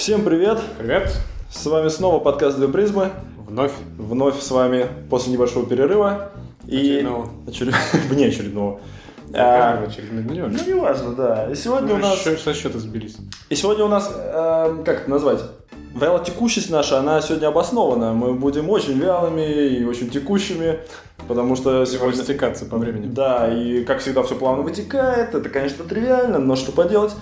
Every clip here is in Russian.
Всем привет! Привет! С вами снова подкаст «Две призмы». Вновь. Вновь с вами после небольшого перерыва. Очередного. И... Очеред... Вне очередного. А, очередной ну, не важно, да. И сегодня ну, у нас... Что, со счета сбились. И сегодня у нас, э, как это назвать? Вялотекущесть наша, она сегодня обоснована. Мы будем очень вялыми и очень текущими, потому что сегодня... стекаться по времени. Да, и как всегда все плавно вытекает. Это, конечно, тривиально, но что поделать?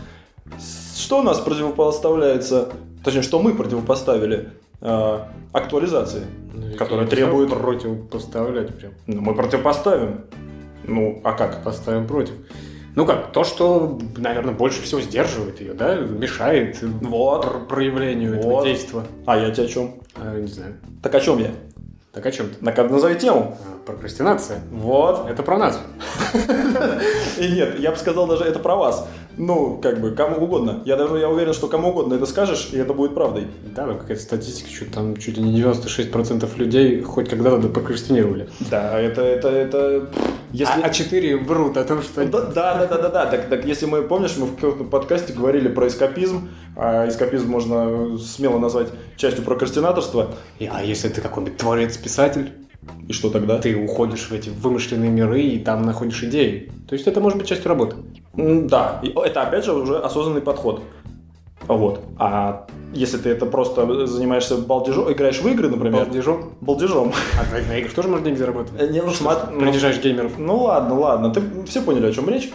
Что у нас противопоставляется, точнее, что мы противопоставили э, актуализации, ну, которая требует... Противопоставлять прям. Ну, мы противопоставим. Ну, а как? Поставим против. Ну как, то, что, наверное, больше всего сдерживает ее, да, мешает вот. проявлению вот. этого действия. А я тебе о чем? А, не знаю. Так о чем я? Так о чем ты? Так назови тему. А, прокрастинация. Вот. Это про нас. И нет, я бы сказал даже это про вас. Ну, как бы, кому угодно. Я даже я уверен, что кому угодно это скажешь, и это будет правдой. Да, ну какая-то статистика, что там чуть ли не 96% людей хоть когда-то прокрастинировали. Да, это, это, это... Если... А, а 4 врут о том, что... Да, да, да, да, да. Так, так если мы, помнишь, мы в каком-то подкасте говорили про эскапизм, а эскапизм можно смело назвать частью прокрастинаторства. А если ты какой-нибудь творец-писатель? И что тогда? Ты уходишь в эти вымышленные миры и там находишь идеи. То есть это может быть частью работы. Да, это опять же уже осознанный подход. Вот. А если ты это просто занимаешься балдежом, играешь в игры, например. Балдежом? Балдежом. А на, на играх тоже можно деньги заработать? Не, ну, смотри. Принижаешь геймеров. Ну ладно, ладно. Ты все поняли, о чем речь.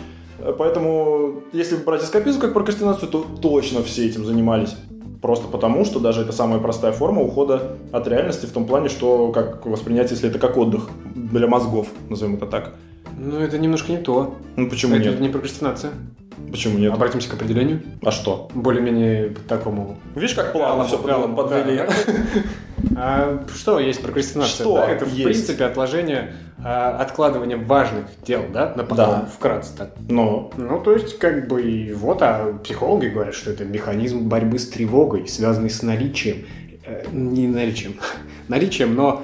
Поэтому, если брать эскапизм как прокрастинацию, то точно все этим занимались. Просто потому, что даже это самая простая форма ухода от реальности в том плане, что как воспринять, если это как отдых для мозгов, назовем это так. Ну, это немножко не то. Ну, почему это нет? Это не прокрастинация. Почему нет? Обратимся к определению. А что? Более-менее такому. Видишь, как плавно все подвели. А что есть прокрастинация? Что да? Это, есть? в принципе, отложение, а, откладывание важных дел, да, на потом, да. вкратце так. Но. Ну, то есть, как бы, и вот, а психологи говорят, что это механизм борьбы с тревогой, связанный с наличием, э, не наличием, наличием, но,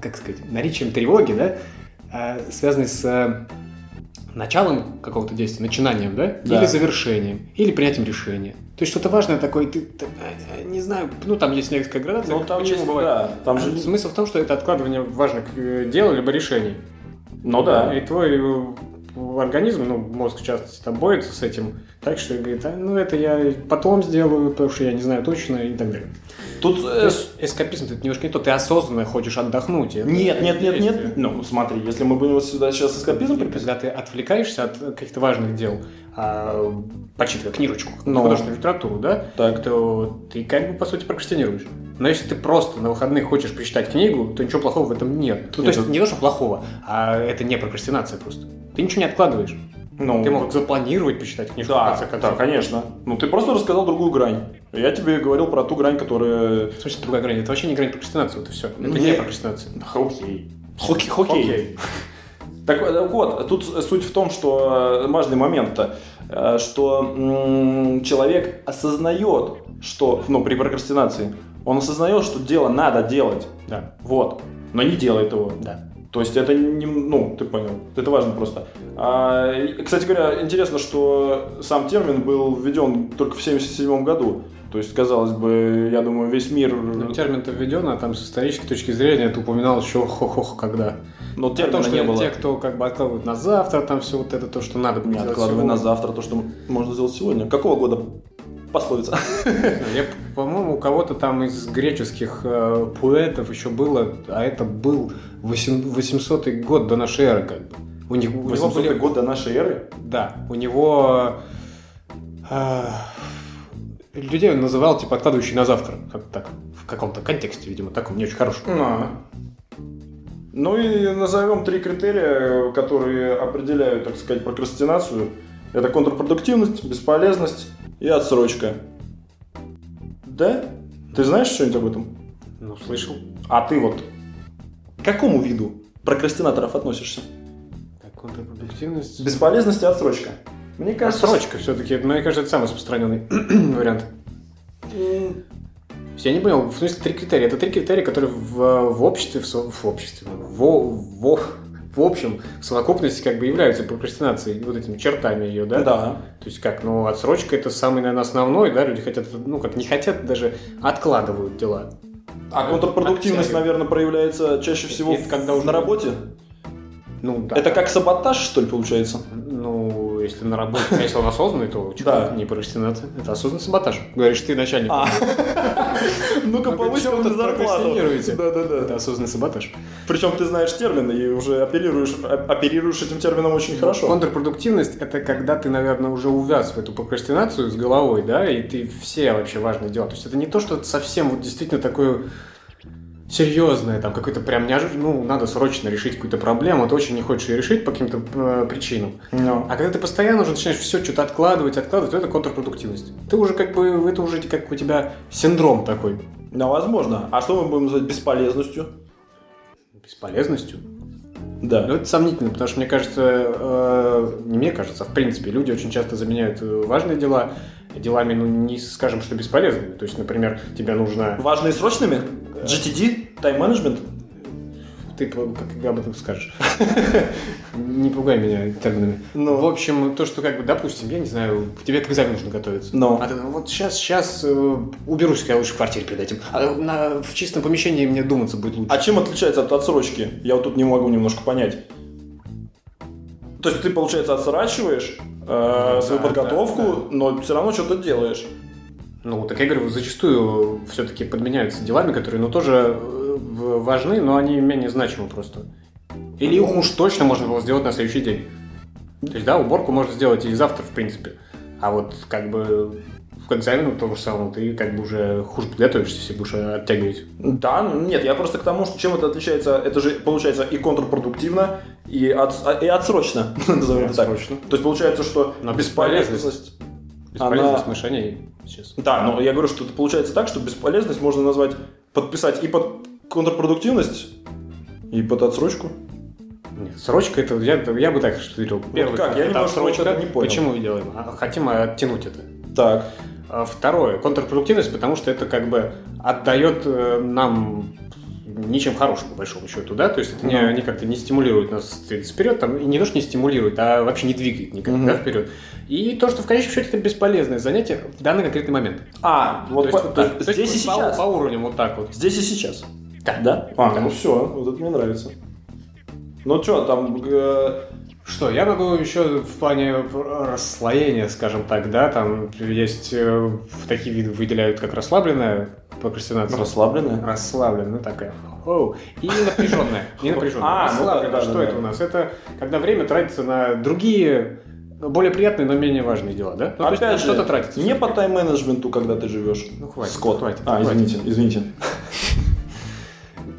как сказать, наличием тревоги, да, э, связанный с началом какого-то действия, начинанием, да? да? Или завершением, или принятием решения. То есть что-то важное такое, ты, ты э, не знаю, ну там есть некоторая градация, ну, там почему есть, бывает. Да, там же... Смысл в том, что это откладывание важных э, дел либо решений. Ну да. И твой э, организм, ну мозг в частности, там борется с этим, так что говорит, а, ну это я потом сделаю, потому что я не знаю точно и так далее. Тут э... эскапизм это немножко не то, ты осознанно хочешь отдохнуть. Это нет, нет, нет, нет. Ну, смотри, если мы будем сюда сейчас эскапизм Когда ты отвлекаешься от каких-то важных дел, а, почитывая книжечку, Но. художественную литературу, да, так. то ты как бы, по сути, прокрастинируешь. Но если ты просто на выходных хочешь почитать книгу, то ничего плохого в этом нет. Ну, то есть не то, что плохого, а это не прокрастинация просто. Ты ничего не откладываешь. Ну, ты мог запланировать почитать книжку да, в конце концов. Да, конечно. Ну, ты просто рассказал другую грань. Я тебе говорил про ту грань, которая... В смысле, другая грань? Это вообще не грань прокрастинации, это все. Это не, не прокрастинация. Окей. Хоккей. Хоккей. Так вот, тут суть в том, что э, важный момент-то, э, что человек осознает, что, ну, при прокрастинации, он осознает, что дело надо делать. Да. Вот. Но не делает его. Да. То есть это не, ну, ты понял, это важно просто. А, кстати говоря, интересно, что сам термин был введен только в 1977 году. То есть, казалось бы, я думаю, весь мир... Ну, термин-то введен, а там с исторической точки зрения это упоминал еще хо-хо когда. Но термина Потому, не было. Те, кто как бы откладывают на завтра, там все вот это, то, что надо Не откладывай на завтра то, что можно сделать сегодня. Какого года пословица. Я, по-моему, у кого-то там из греческих э, поэтов еще было, а это был 800 год до нашей эры, как бы. У них, 800 были... год до нашей эры? Да, у него э, людей он называл типа откладывающий на завтра, как так, в каком-то контексте, видимо, таком не очень хорошем. А. Ну и назовем три критерия, которые определяют, так сказать, прокрастинацию. Это контрпродуктивность, бесполезность и отсрочка. Да? Ты знаешь что-нибудь об этом? Ну, слышал. А ты вот к какому виду прокрастинаторов относишься? Так, контрпродуктивность. Бесполезность и отсрочка. Мне кажется... Отсрочка все-таки, мне кажется, это самый распространенный вариант. Я не понял, в смысле три критерия. Это три критерия, которые в, в обществе, в, в обществе, в, в, в общем, в совокупности как бы являются прокрастинацией, вот этими чертами ее, да? Да. То есть как, ну, отсрочка это самый, наверное, основной, да, люди хотят, ну, как не хотят, даже откладывают дела. А контрпродуктивность, Оттягивают. наверное, проявляется чаще всего Это когда уже- на работе. Ну, да. Это как саботаж, что ли, получается? Ну, если на работе, если он осознанный, то Да. не прокрастинация. Это осознанный саботаж. Говоришь, ты начальник. А. Ну-ка, вы мне зарплату. прокрастинируете? Да-да-да. Это осознанный саботаж. Причем ты знаешь термины и уже оперируешь, о- оперируешь этим термином очень хорошо. Контрпродуктивность – это когда ты, наверное, уже увяз в эту прокрастинацию с головой, да, и ты все вообще важные дела. То есть это не то, что совсем вот действительно такое серьезное, там какой-то прям неожиданно, ну, надо срочно решить какую-то проблему, ты очень не хочешь ее решить по каким-то э, причинам. Ну. А когда ты постоянно уже начинаешь все что-то откладывать, откладывать, то это контрпродуктивность. Ты уже как бы, это уже как у тебя синдром такой. Да, возможно. А что мы будем называть бесполезностью? Бесполезностью. Да. Ну, это сомнительно, потому что, мне кажется, э, не мне кажется, а в принципе, люди очень часто заменяют э, важные дела делами, ну, не скажем, что бесполезными. То есть, например, тебе нужно... Важные срочными? GTD? Тайм-менеджмент? Ты как об этом скажешь? Не пугай меня терминами. Ну. В общем, то, что, как бы, допустим, я не знаю, тебе к экзамену нужно готовиться. Ну. А ты, вот сейчас, сейчас уберусь я лучше в квартире перед этим. А на- в чистом помещении мне думаться будет лучше. А чем отличается от отсрочки? Я вот тут не могу немножко понять. То есть ты, получается, отсрачиваешь э, свою Да, подготовку, да, да. но все равно что-то делаешь. Ну, так я говорю, зачастую все-таки подменяются делами, которые, ну, тоже э, важны, но они менее значимы просто. Или их уж точно можно было сделать на следующий день. То есть, да, уборку можно сделать и завтра, в принципе. А вот как бы к экзамену то же самое, ты как бы уже хуже подготовишься, если будешь оттягивать. Да, ну, нет, я просто к тому, что чем это отличается, это же получается и контрпродуктивно, и, от, и отсрочно, назовем так. Отсрочно. То есть получается, что Но бесполезность... Бесполезность Она- мышлений сейчас. Да, но я говорю, что это получается так, что бесполезность можно назвать, подписать и под контрпродуктивность, и под отсрочку. Нет, срочка это, я, я бы так штудировал. Первый как? Я этап немножко вот срочка. это не понял. Почему делаем? А, Хотим оттянуть это. Так. А Второе, контрпродуктивность, потому что это как бы отдает э, нам ничем хорошим, по большому счету, да, то есть это не, как-то не стимулирует нас двигаться вперед, там, и не то, что не стимулирует, а вообще не двигает никак, Мгм. да, вперед. И то, что в конечном счете это бесполезное занятие в данный конкретный момент. А, вот то по- есть, да, есть то есть здесь и по, сейчас. по уровням вот так вот. Здесь и сейчас. Да. Да? А, Да. ну все, вот это мне нравится. Ну что, там... э, Что, я могу еще в плане расслоения, скажем так, да, там есть э, такие виды выделяют, как расслабленная прокрастинация. расслабленная? Расслабленная, ну такая. Оу. И напряженная. И напряженная. А, ну Расслабленная. Что это у нас? Это когда время тратится на другие, более приятные, но менее важные дела, да? Ну, то есть Опять же, что-то тратится. не по тайм-менеджменту, когда ты живешь. Ну, хватит, Скотт. хватит, А, хватит. извините, извините.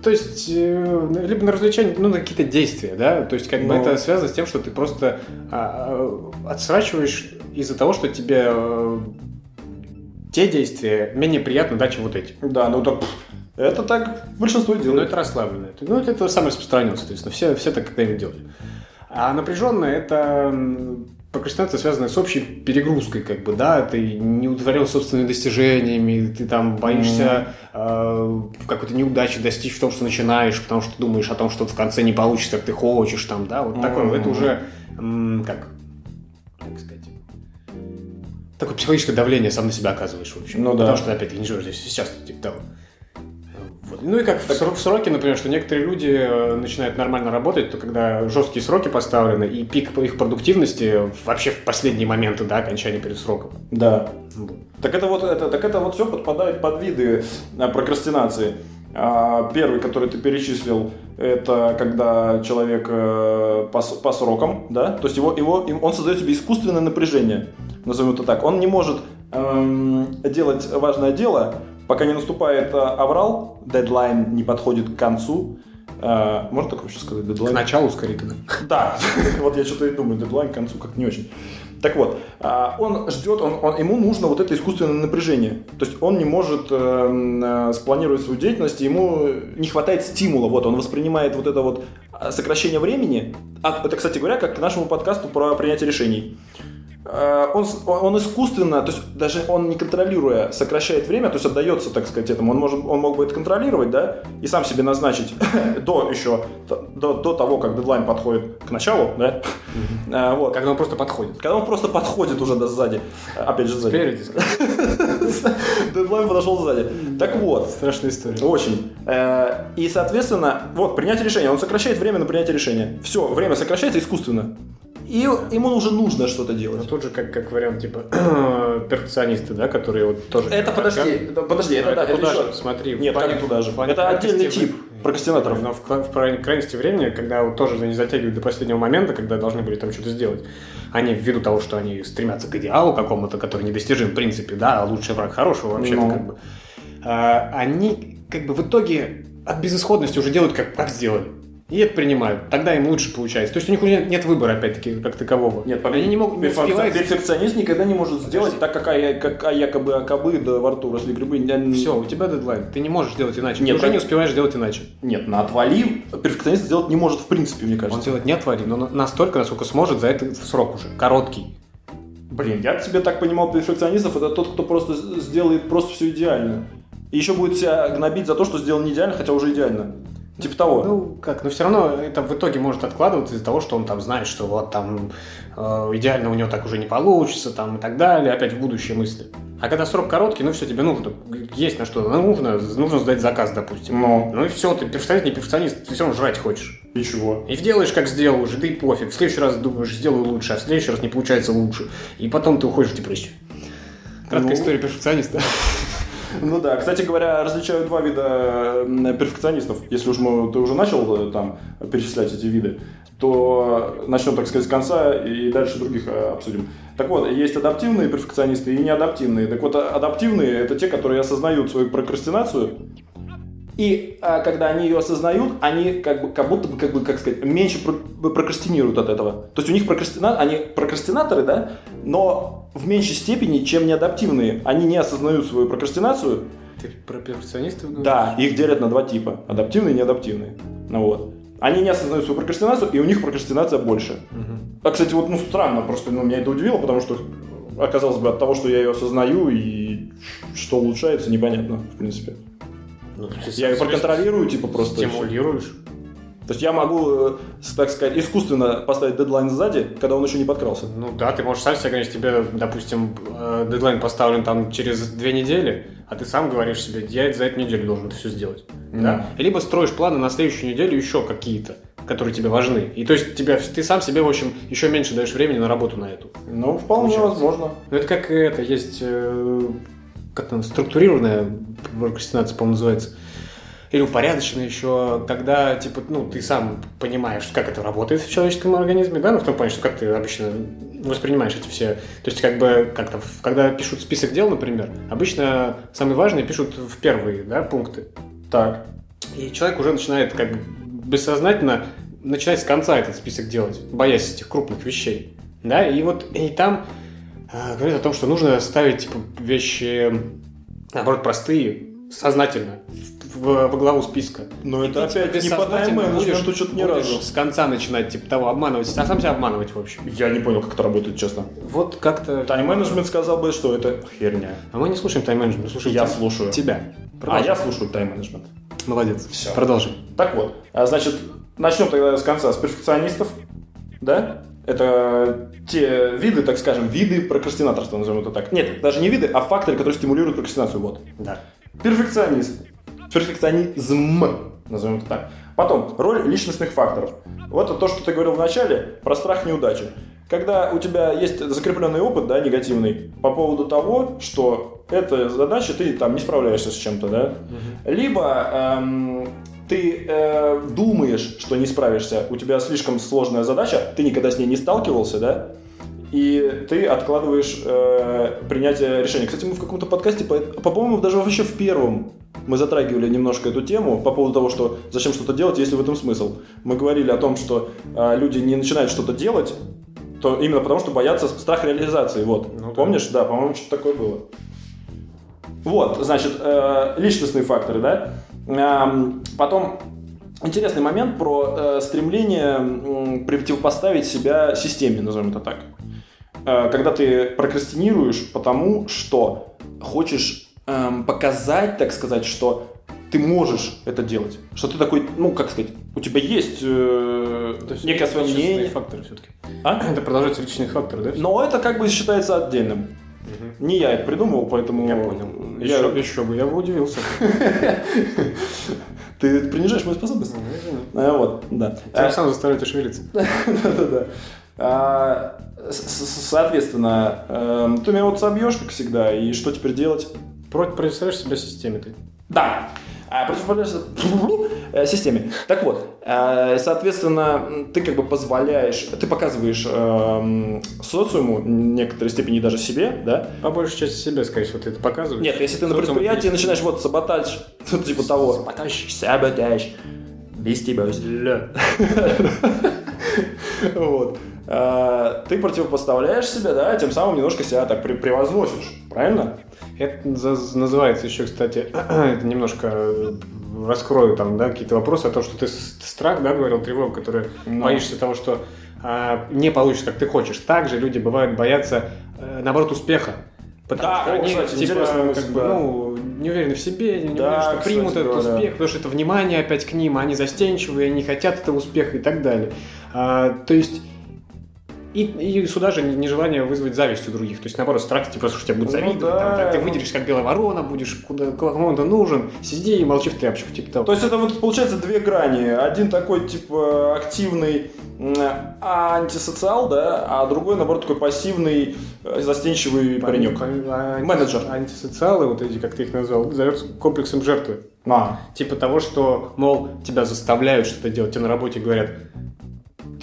То есть, э, либо на развлечение, ну, на какие-то действия, да? То есть, как бы Ну. это связано с тем, что ты просто а, а, отсрачиваешь из-за того, что тебе э, те действия менее приятны, да, чем вот эти. Да, ну так... Это так большинство Ну, делает. это расслабленное. Ну, это, самое распространенное, соответственно. Все, все так когда-нибудь делали. А напряженное – это прокрастинация, связанная с общей перегрузкой, как бы, да, ты не удовлетворен собственными достижениями, ты там боишься э, какой-то неудачи достичь в том, что начинаешь, потому что думаешь о том, что в конце не получится, как ты хочешь, там, да, вот такое, Мгм. это уже, м, как, как сказать, такое психологическое давление сам на себя оказываешь, в общем. Ну да. Потому что, опять, ты не живешь здесь сейчас, типа того. Вот. Ну и как в, сро- в сроки, например, что некоторые люди э, начинают нормально работать, то когда жесткие сроки поставлены и пик их продуктивности вообще в последние моменты да, окончания перед сроком. Да. Так это вот это, так это вот все подпадает под виды а, прокрастинации. А, Первый, который ты перечислил, это когда человек э, по, по срокам, да, то есть его, его, он создает себе искусственное напряжение, назовем это так. Он не может эм, делать важное дело, пока не наступает э, аврал, дедлайн не подходит к концу. Э, можно так вообще сказать, К дедлайн? началу скорее тогда. Да, вот я что-то и думаю, дедлайн к концу как не очень. Так вот, а, он ждет, он, он- ему нужно вот это искусственное напряжение. То есть он не может э, спланировать свою деятельность, ему не хватает стимула. Вот он воспринимает вот это вот сокращение времени. А, это, кстати говоря, как к нашему подкасту про принятие решений. Э, он, он искусственно, то есть даже он не контролируя, сокращает время, то есть отдается, так сказать, этому. Он, может, он мог бы это контролировать, да, и сам себе назначить до еще, до, до того, как дедлайн подходит к началу, да, Э, вот. Когда он просто подходит. Когда он просто подходит уже до сзади. Опять же, сзади. Спереди. Дедлайн подошел сзади. Так вот, Страшная история. очень. Э, И, соответственно, вот, принятие решения. Он сокращает время на принятие решения. Все, время сокращается искусственно. И ему уже нужно что-то Ну, делать. тут же как, как вариант, типа, перфекционисты, да, которые вот тоже... Это подожди, да, подожди, это, Ну, да, это туда еще- же, смотри. Нет, плане- как туда же? плане Это отдельный тип прокрастинаторов. Но в, в край- крайности времени, когда вот тоже не затягивают до последнего момента, когда должны были там что-то сделать, они ввиду того, что они стремятся к идеалу какому-то, который недостижим в принципе, да, а лучший враг хорошего вообще-то Ну. как бы, а, они как бы в итоге от безысходности уже делают как, как сделали. И это принимают. Тогда им лучше получается. То есть у них нет, нет выбора, опять-таки, как такового. Нет, они не могут не успевают. Перфекционист никогда не может сделать так, как, а, как а якобы акобы, да во рту росли грибы. Все, у тебя дедлайн. Ты не можешь делать иначе. Нет, Ты уже не успеваешь делать иначе. Нет, на отвали перфекционист сделать не может в принципе, мне Он кажется. делать не отвали, но на- настолько, насколько сможет за этот срок уже. Короткий. Блин, я тебе так понимал перфекционистов, это тот, кто просто сделает просто все идеально. И еще будет себя гнобить за то, что сделал не идеально, хотя уже идеально. Типа того. Ну, как, но все равно это в итоге может откладываться из-за того, что он там знает, что вот там э, идеально у него так уже не получится, там и так далее, опять в будущее мысли. А когда срок короткий, ну все, тебе нужно, есть на что, ну, нужно, нужно сдать заказ, допустим. Ну. Ну и все, ты перфекционист, не перфекционист, ты все равно жрать хочешь. И чего? И делаешь, как сделал уже, да и пофиг. В следующий раз думаешь, сделаю лучше, а в следующий раз не получается лучше. И потом ты уходишь в депрессию. Краткая Ну. история перфекциониста. Ну да, кстати говоря, различают два вида перфекционистов. Если уж мы, ты уже начал э, там перечислять эти виды, то начнем, так сказать, с конца и дальше других э, обсудим. Так вот, есть адаптивные перфекционисты и неадаптивные. Так вот, а- адаптивные это те, которые осознают свою прокрастинацию, и а, когда они ее осознают, они как бы, как будто бы, как бы, как сказать, меньше про- прокрастинируют от этого. То есть у них прокрастина... они прокрастинаторы, да, но в меньшей степени, чем неадаптивные. Они не осознают свою прокрастинацию, Ты про перфекционистов говоришь? да, их делят на два типа. Адаптивные и неадаптивные. Ну вот. Они не осознают свою прокрастинацию, и у них прокрастинация больше. Мгм. А, кстати, вот, ну, странно, просто ну, меня это удивило, потому что, оказалось бы, от того, что я ее осознаю, и что улучшается, непонятно, в принципе. Ну, Я ее проконтролирую, типа, просто... всё. То есть я могу, э, так сказать, искусственно поставить дедлайн сзади, когда он еще не подкрался. Ну да, ты можешь сам себе говорить, тебе, допустим, э, дедлайн поставлен там через две недели, а ты сам говоришь себе, я за эту неделю должен это все сделать. Да? Либо строишь планы на следующую неделю еще какие-то, которые тебе важны. И то есть тебя, ты сам себе, в общем, еще меньше даешь времени на работу на эту. Ну, вполне Получается. возможно. Ну это как это, есть э, как там, структурированная прокрастинация, по-моему, называется. Или упорядоченная еще, когда, типа, ну, ты сам понимаешь, как это работает в человеческом организме, да, ну, в том плане, что как ты обычно воспринимаешь эти все... То есть, как бы, как-то, когда пишут список дел, например, обычно самые важные пишут в первые, да, пункты. Так. И человек уже начинает, как бы, бессознательно начинать с конца этот список делать, боясь этих крупных вещей. Да, и вот и там э, говорят о том, что нужно ставить типа, вещи, наоборот, простые, сознательно, в- в- во главу списка. Но И это типа, опять не по тайм-менеджменту что-то будешь разу. с конца начинать, типа того, обманывать, а сам себя обманывать, в общем. Я не понял, как это работает, честно. Вот как-то... Тайм-менеджмент сказал бы, что это херня. А мы не слушаем тайм-менеджмент, слушаем Я тебя. слушаю. тебя. А Продолжай. я слушаю тайм-менеджмент. Молодец. Всё. Продолжим. Так вот, а, значит, начнем тогда с конца, с перфекционистов, да? Это те виды, так скажем, виды прокрастинаторства, назовем это так. Нет, даже не виды, а факторы, которые стимулируют прокрастинацию, вот. Да. Перфекционист. Перфекционизм, назовем это так. Потом, роль личностных факторов. Вот это то, что ты говорил в начале, про страх неудачи. Когда у тебя есть закрепленный опыт, да, негативный, по поводу того, что эта задача, ты там не справляешься с чем-то, да, либо эм, ты э, думаешь, что не справишься, у тебя слишком сложная задача, ты никогда с ней не сталкивался, да, и ты откладываешь э, принятие решения. Кстати, мы в каком-то подкасте, по- по-моему, даже вообще в первом мы затрагивали немножко эту тему по поводу того, что зачем что-то делать, есть ли в этом смысл. Мы говорили о том, что э, люди не начинают что-то делать, то именно потому, что боятся страх реализации. Вот. Ну да. Помнишь? Да, по-моему, что-то такое было. Вот, значит, э, личностные факторы, да. Эм, потом интересный момент про э, стремление м, противопоставить себя системе, назовем это так. Э, когда ты прокрастинируешь, потому что хочешь эм, показать, так сказать, что ты можешь это делать. Что ты такой, ну, как сказать, у тебя есть э, То есть некое свое мнение. факторы все-таки. А? Это продолжается личные факторы, да? Но это как бы считается отдельным. Мгм. Не я это придумал, поэтому... Я понял. я- Еще, еще бы, я бы удивился. Ты принижаешь мою способность? А, вот, да. Тем А, самым заставляет тебя шевелиться. Да-да-да. А, Соответственно, эм, ты меня вот собьешь, как всегда, и что теперь делать? Против представляешь себя системе ты. Да. А, противоположность э, системе. Так вот, э, соответственно, ты как бы позволяешь, ты показываешь эм, социуму, в некоторой степени даже себе, да? По большей части себя, скорее всего, ты это показываешь. Нет, если ты на предприятии начинаешь вот саботаж, ну, типа того. Саботаж. Саботаж. Без тебя. Вот. А, Ты противопоставляешь себя, да, тем самым немножко себя так превозносишь, правильно? Это называется еще, кстати, это немножко э, раскрою там, да, какие-то вопросы о том, что ты страх, да, говорил, тревога, которая Ну. боишься того, что а, не получится, как ты хочешь. Также люди бывают боятся, э, наоборот, успеха. Потому Да, что они, кстати, типа, как бы, да. ну, не уверены в себе, не Да, уверены, что кстати примут этот говоря. успех, потому что это внимание опять к ним, а они застенчивые, они хотят этого успеха и так далее. А, то есть и, и сюда же не- нежелание вызвать зависть у других. То есть, наоборот, страх, типа, что тебя будут Ну завидовать, да, там, ты ну. выдержишь, как белая ворона, будешь куда, кому то нужен, сиди и молчи в тряпочку, типа того. То есть это вот получается две грани. Один такой типа активный антисоциал, да, а другой, наоборот, такой пассивный, э, застенчивый паренек. А, Менеджер. Антисоциалы, вот эти, как ты их назвал, зовется комплексом жертвы. А. Типа того, что, мол, тебя заставляют что-то делать, тебе на работе говорят,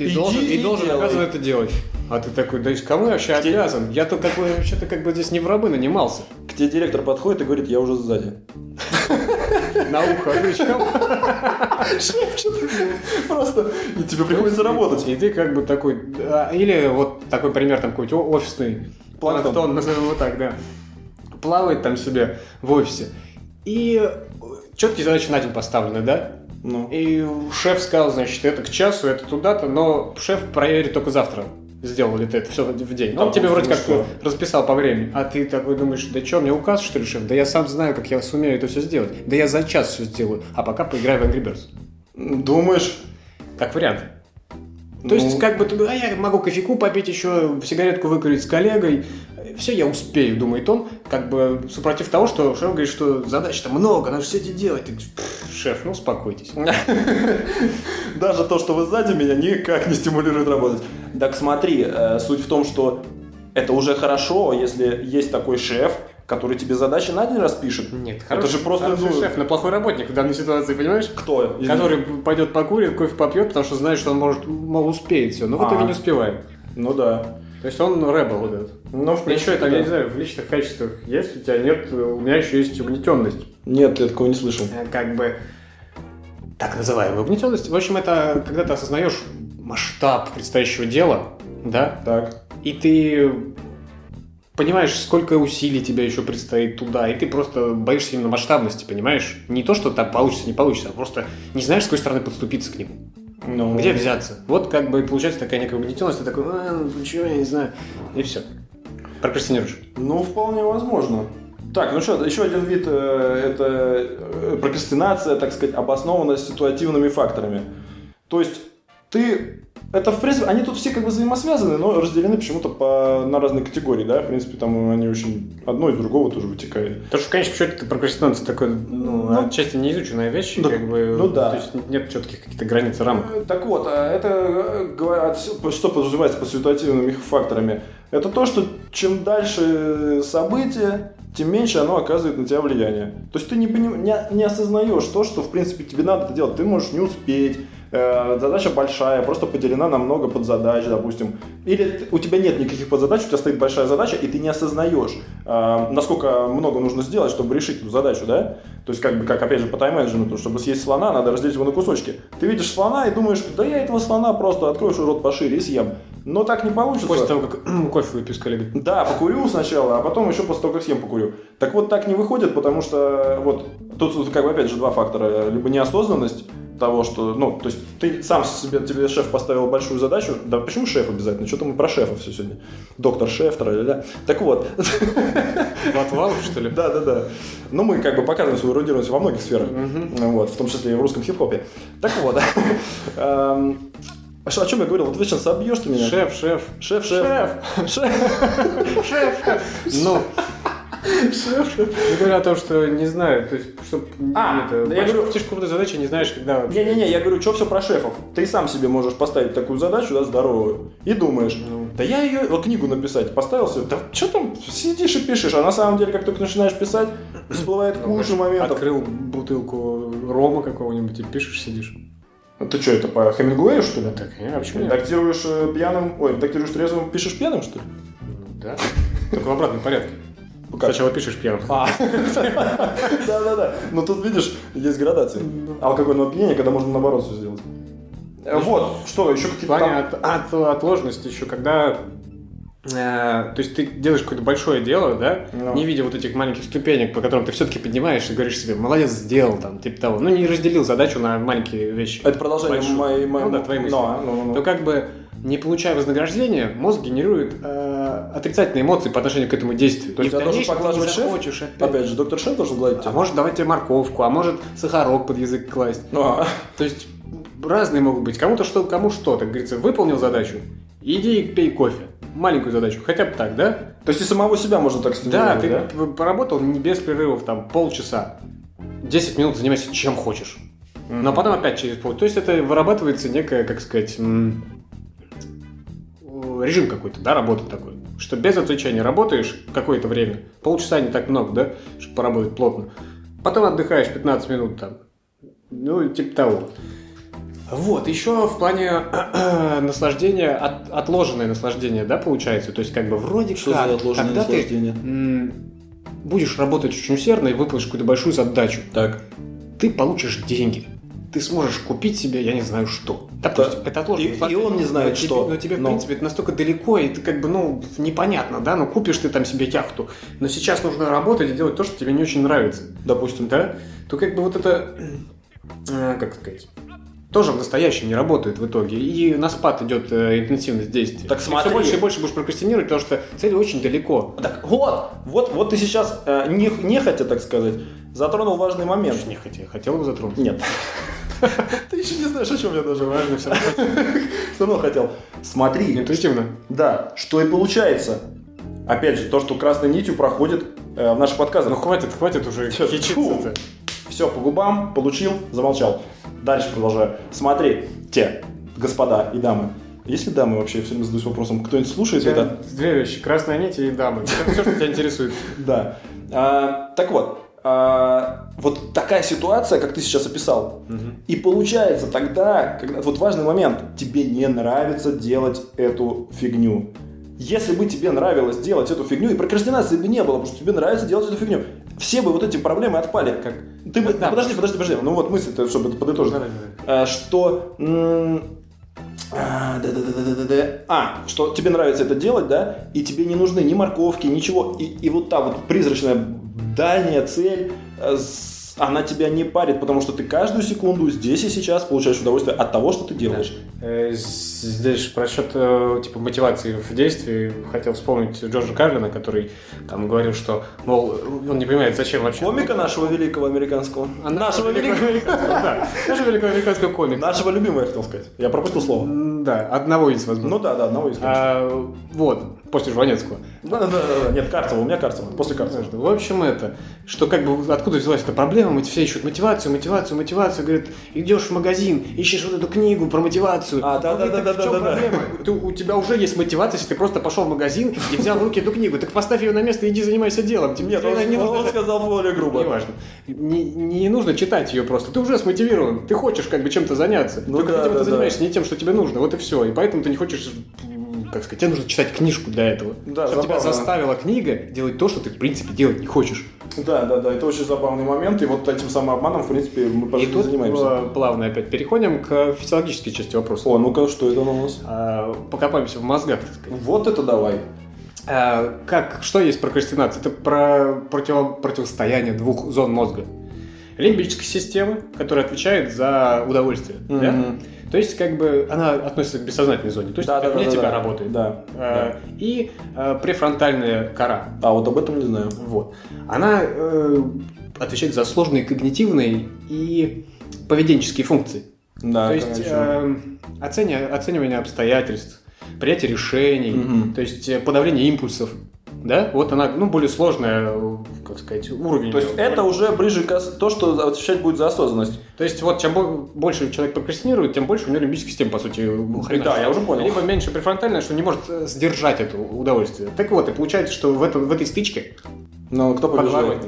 ты Иди должен, и ты должен делай. обязан это делать. А ты такой, да и кому я вообще Где- обязан? Я-то как бы, вообще-то как бы здесь не в рабы нанимался. К тебе директор подходит и говорит, я уже сзади. На ухо крючком. Просто и тебе приходится работать. И ты как бы такой... а, Или вот такой пример там какой-нибудь о- офисный планктон, назовем его так, да. Плавает там себе в офисе. И четкие задачи на день поставлены, да? Ну. И шеф сказал, значит, это к часу, это туда-то, но шеф проверит только завтра. Сделал ли ты это все в день. Ну, он тебе ну, вроде как что? расписал по времени. А ты такой думаешь, да что, мне указ, что ли, шеф? Да я сам знаю, как я сумею это все сделать. Да я за час все сделаю. А пока поиграю в Angry Birds. Думаешь? Как вариант. Ну. То есть, как бы, а я могу кофейку попить еще, сигаретку выкурить с коллегой. Все я успею, думает он, как бы, супротив того, что шеф говорит, что задач-то много, надо все эти делать. Ты говоришь, «Пф, шеф, ну успокойтесь. Даже то, что вы сзади меня, никак не стимулирует работать. Так смотри, э, суть в том, что это уже хорошо, если есть такой шеф, который тебе задачи на день распишет. Нет, Это же просто, хороший ну- шеф, но плохой работник в данной ситуации, понимаешь? Кто? Из- Который пойдет покурит, кофе попьет, потому что знает, что он может, мол, успеет все, но в итоге А. не успевает. Ну да. То есть он рэбл вот этот. Ну, в Еще принципе, это, да. я не знаю, в личных качествах есть, у тебя нет, у меня еще есть угнетенность. Нет, я такого не слышал. Э, как бы так называемая угнетенность. В общем, это когда ты осознаешь масштаб предстоящего дела, да, Так. и ты понимаешь, сколько усилий тебе еще предстоит туда, и ты просто боишься именно масштабности, понимаешь? Не то, что там получится, не получится, а просто не знаешь, с какой стороны подступиться к нему. Ну, Где взяться? Вот как бы получается такая некая угнетенность, ты такой, а, ну чего, я не знаю, и все. Прокрастинируешь. Ну, вполне возможно. Так, ну что, еще один вид э, это э, прокрастинация, так сказать, обоснованная ситуативными факторами. То есть ты это, в принципе, они тут все как бы взаимосвязаны, но разделены почему-то по, на разные категории, да? В принципе, там они очень... Одно из другого тоже вытекает. Потому что, конечно, счете, прокрастинация такой, ну, Ну, отчасти неизученная вещь, да, как бы, ну да. то есть нет четких каких-то границ, рамок. Э, Так вот, а это э, говорят, что подразумевается под ситуативными факторами? Это то, что чем дальше событие, тем меньше оно оказывает на тебя влияние. То есть ты не, поним- не, не осознаешь то, что в принципе тебе надо это делать. Ты можешь не успеть, э, задача большая, просто поделена на много подзадач, допустим. Или у тебя нет никаких подзадач, у тебя стоит большая задача, и ты не осознаешь, э, насколько много нужно сделать, чтобы решить эту задачу, да? То есть, как бы, как опять же по тайм-менеджменту, чтобы съесть слона, надо разделить его на кусочки. Ты видишь слона и думаешь, да я этого слона просто открою рот пошире и съем. Но так не получится. После того, как кофе выпью с коллегой. Да, покурю сначала, а потом еще после того, как съем, покурю. Так вот, так не выходит, потому что вот тут как бы опять же два фактора. Либо неосознанность, того, что, ну, то есть ты сам себе, тебе шеф поставил большую задачу, да почему шеф обязательно, что-то мы про шефа все сегодня, доктор шеф, да. Так вот. Отвалов, что ли? Да, да, да. Ну, мы как бы показываем свою эрудированность во многих сферах, вот, в том числе и в русском хип-хопе. Так вот, эм, а что, о чем я говорил? Вот ты сейчас собьешь ты меня. Шеф, шеф. Шеф, шеф. Шеф. Шеф, шеф. Ну. Я говорю о том, что не знаю, то есть, что А, это, да я говорю- слишком крутая задача, не знаешь, когда вообще. Не-не-не, я говорю, что все про шефов. Ты сам себе можешь поставить такую задачу, да, здоровую, и думаешь, Ну. да я ее, вот книгу написать, поставил себе, да что там, сидишь и пишешь, а на самом деле, как только начинаешь писать, всплывает куча моментов. Открыл бутылку рома какого-нибудь и пишешь, сидишь. Ну, Ты что, это по Хемингуэю, что ли? Так, а почему нет? Редактируешь э, пьяным, ой, редактируешь трезвым, пишешь пьяным, что ли? Ну, Да. Только в обратном порядке. Ну, как? Сначала пишешь пьяным. А, да-да-да. Но тут, видишь, есть градации. Алкогольного опьянения, когда можно наоборот все сделать. Э, Вот, что, еще В какие-то плане там... от, от- отложенности еще, когда э, то есть ты делаешь какое-то большое дело, да, Ну. не видя вот этих маленьких ступенек, по которым ты все-таки поднимаешь и говоришь себе, молодец, сделал там, типа того. Ну, не разделил задачу на маленькие вещи. Это продолжение моей... моей- Ну да, твои мысли. Ну, ну, ну, ну. То как бы, не получая вознаграждения, мозг генерирует отрицательные эмоции по отношению к этому действию. То есть тебя должен ты поглаживать шеф? захочешь опять. Опять же, доктор Шен должен гладить А тебя? может давать тебе морковку, а может сахарок под язык класть. Ну, а. То есть разные могут быть. Кому-то что, кому что. Так говорится, выполнил задачу, иди и пей кофе. Маленькую задачу, хотя бы так, да? То есть и самого себя можно так Да, стимулировать, ты да? п- поработал не без прерывов, там, полчаса. 10 минут занимайся чем хочешь. Но потом опять через пол. То есть это вырабатывается некая, как сказать, режим какой-то, да, работы такой. Что без отвлечения работаешь какое-то время, полчаса не так много, да, чтобы поработать плотно. Потом отдыхаешь 15 минут там. Ну, типа того. Вот, еще в плане наслаждения, от- отложенное наслаждение, да, получается? То есть, как бы вроде Что как, за отложенное когда ты, наслаждение? м, будешь работать очень усердно и выполнишь какую-то большую задачу, Так. ты получишь деньги. Ты сможешь купить себе, я не знаю что. Допустим, это отложенное И- и он не знает, но тебе- что. но тебе, в Но. принципе, это настолько далеко, и ты как бы, ну, непонятно, да? Ну, купишь ты там себе яхту, но сейчас нужно работать и делать то, что тебе не очень нравится Допустим. да, то как бы вот это, э, как сказать, тоже в настоящем не работает в итоге. И на спад идет э, интенсивность действий. Так Ты смотри. все больше и больше будешь прокрастинировать, потому что цель очень далеко. Так вот, вот, вот ты сейчас, э, не, нехотя, так сказать, затронул важный момент. Не хотел, хотел бы затронуть. Нет. Ты еще не знаешь, о чем я даже Важно все равно. хотел. Смотри, Интуитивно. да, что и получается. Опять же, то, что красной нитью проходит э, в наших Ну подкастах. хватит, хватит уже Чё, хичиться-то. Все, по губам, получил, замолчал. Дальше продолжаю. Смотри, те, господа и дамы. Есть ли дамы вообще? Я все время задаюсь вопросом, кто-нибудь слушает это? Две вещи. Красная нить и дамы. Это все, что тебя интересует. Да. А, так вот, а, вот такая ситуация, как ты сейчас описал, и получается тогда, когда вот важный момент, тебе не нравится делать эту фигню. Если бы тебе нравилось делать эту фигню, и прокрастинации бы не было, потому что тебе нравится делать эту фигню, все бы вот эти проблемы отпали. Как? Ты бы, Да. подожди, подожди, подожди, ну вот мысль-то, чтобы подытожить. Давай, давай. А, что... м, а, да-да-да-да-да-да. А, что тебе нравится это делать, да, и тебе не нужны ни морковки, ничего, и, и вот та вот призрачная дальняя цель, э, с- она тебя не парит, потому что ты каждую секунду здесь и сейчас получаешь удовольствие от того, что ты делаешь. Э, Здесь про счет э, типа мотивации в действии хотел вспомнить Джорджа Карлина, который там говорил, что, мол, он не понимает, зачем вообще. Комика нашего великого американского. А нашего великого американского. Нашего великого американского комика. Нашего любимого, я хотел сказать. Я пропустил слово. Да, одного из, возможно. Ну да, да, одного из. А, вот, после Жванецкого. Да, да, да, нет, Карцева, у меня Карцева, после Карцева. В общем, это, что как бы откуда взялась эта проблема, мы все ищут мотивацию, мотивацию, мотивацию, говорят, идешь в магазин, ищешь вот эту книгу про мотивацию. А, да, да, говорит, да, «Так да, да, да. Ты- у тебя уже есть мотивация, если ты просто пошел в магазин и взял в руки эту книгу, так поставь ее на место и иди занимайся делом. Тебе Нет, он, не он- нужно сказал более грубо. Неважно. Не, не нужно читать ее просто. Ты уже смотивирован. Ты хочешь как бы чем-то заняться. Ну Только да, этим да, ты да. занимаешься не тем, что тебе нужно. Вот и все. И поэтому ты не хочешь, как сказать, тебе нужно читать книжку для этого. Да, Чтобы тебя заставила книга делать то, что ты в принципе делать не хочешь. Да, да, да, это очень забавный момент, и вот этим самообманом, в принципе, мы по И тут занимаемся. э, плавно опять переходим к физиологической части вопроса. О, ну-ка, что это у нас? А, покопаемся в мозгах, так сказать. Вот это давай. А, как, что есть прокрастинация? Это про противо- противостояние двух зон мозга. лимбической системы, которая отвечает за удовольствие. Да? То есть, как бы, она относится к бессознательной зоне. То есть, Да, как да, да, тебя да. работает. Да, Э, И э, префронтальная кора. А вот об этом не знаю. Вот. Она э, отвечает за сложные когнитивные и поведенческие функции. Да, То есть э, оцени- оценивание обстоятельств, принятие решений, Мгм. то есть э, подавление импульсов. Да, вот она, ну, более сложная, э, как сказать, уровень. То есть это уже ближе к то, что отвечать будет за осознанность. То есть вот чем бо- больше человек прокрастинирует, тем больше у него лимбическая система, по сути, хрена. Да, я уже понял. Либо меньше префронтальная, что не может э, сдержать это удовольствие. Так вот, и получается, что в, этом, в этой стычке Но кто побеждает?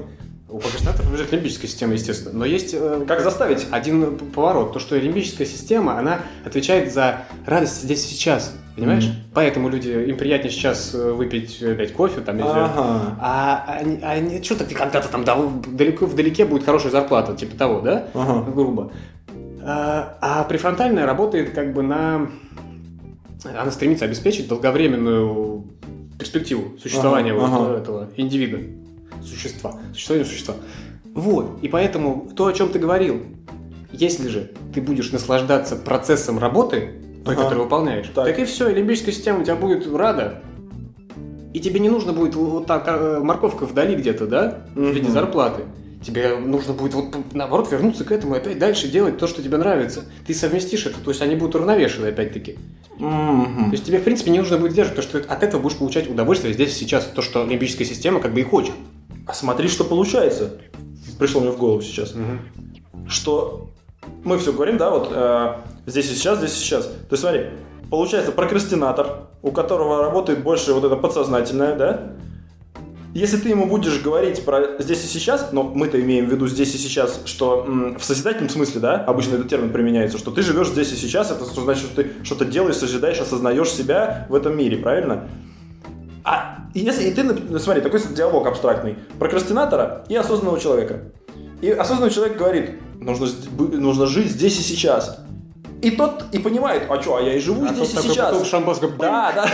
у прокрастинатора побеждает лимбическая система, естественно. Но есть э, Как заставить? один поворот, то что лимбическая система, она отвечает за радость здесь сейчас, понимаешь? Мгм. Поэтому люди, им приятнее сейчас э, выпить э, опять кофе, там, знаю, Ага. а они, они что-то когда-то там далеко вдалеке будет хорошая зарплата, типа того, да? Ага. Грубо. А, а префронтальная работает как бы на... Она стремится обеспечить долговременную перспективу существования Ага, вот ага. этого индивида, существа, существования существа. Вот, и поэтому то, о чем ты говорил, если же ты будешь наслаждаться процессом работы, той, Ага. которую выполняешь, Так. так, и все, и лимбическая система у тебя будет рада, и тебе не нужно будет вот так э, морковка вдали где-то, да, в виде зарплаты. Тебе нужно будет вот наоборот вернуться к этому и опять дальше делать то, что тебе нравится. Ты совместишь это, то есть они будут уравновешены опять-таки. Мгм. То есть тебе, в принципе, не нужно будет держать, потому что от этого будешь получать удовольствие здесь и сейчас. То, что лимбическая система как бы и хочет. А смотри, что получается. Пришло мне в голову сейчас. Что мы все говорим, да, вот э, здесь и сейчас, здесь и сейчас. То есть смотри, получается прокрастинатор, у которого работает больше вот это подсознательное, да? Если ты ему будешь говорить про здесь и сейчас, но мы-то имеем в виду здесь и сейчас, что м, в созидательном смысле, да, обычно этот термин применяется, что ты живешь здесь и сейчас, это значит, что ты что-то делаешь, созидаешь, осознаешь себя в этом мире, правильно? А если и ты, нап- смотри, такой диалог абстрактный прокрастинатора и осознанного человека. И осознанный человек говорит, нужно, нужно жить здесь и сейчас. И тот и понимает, а что, а я и живу А здесь и сейчас. шампанское, Да, да.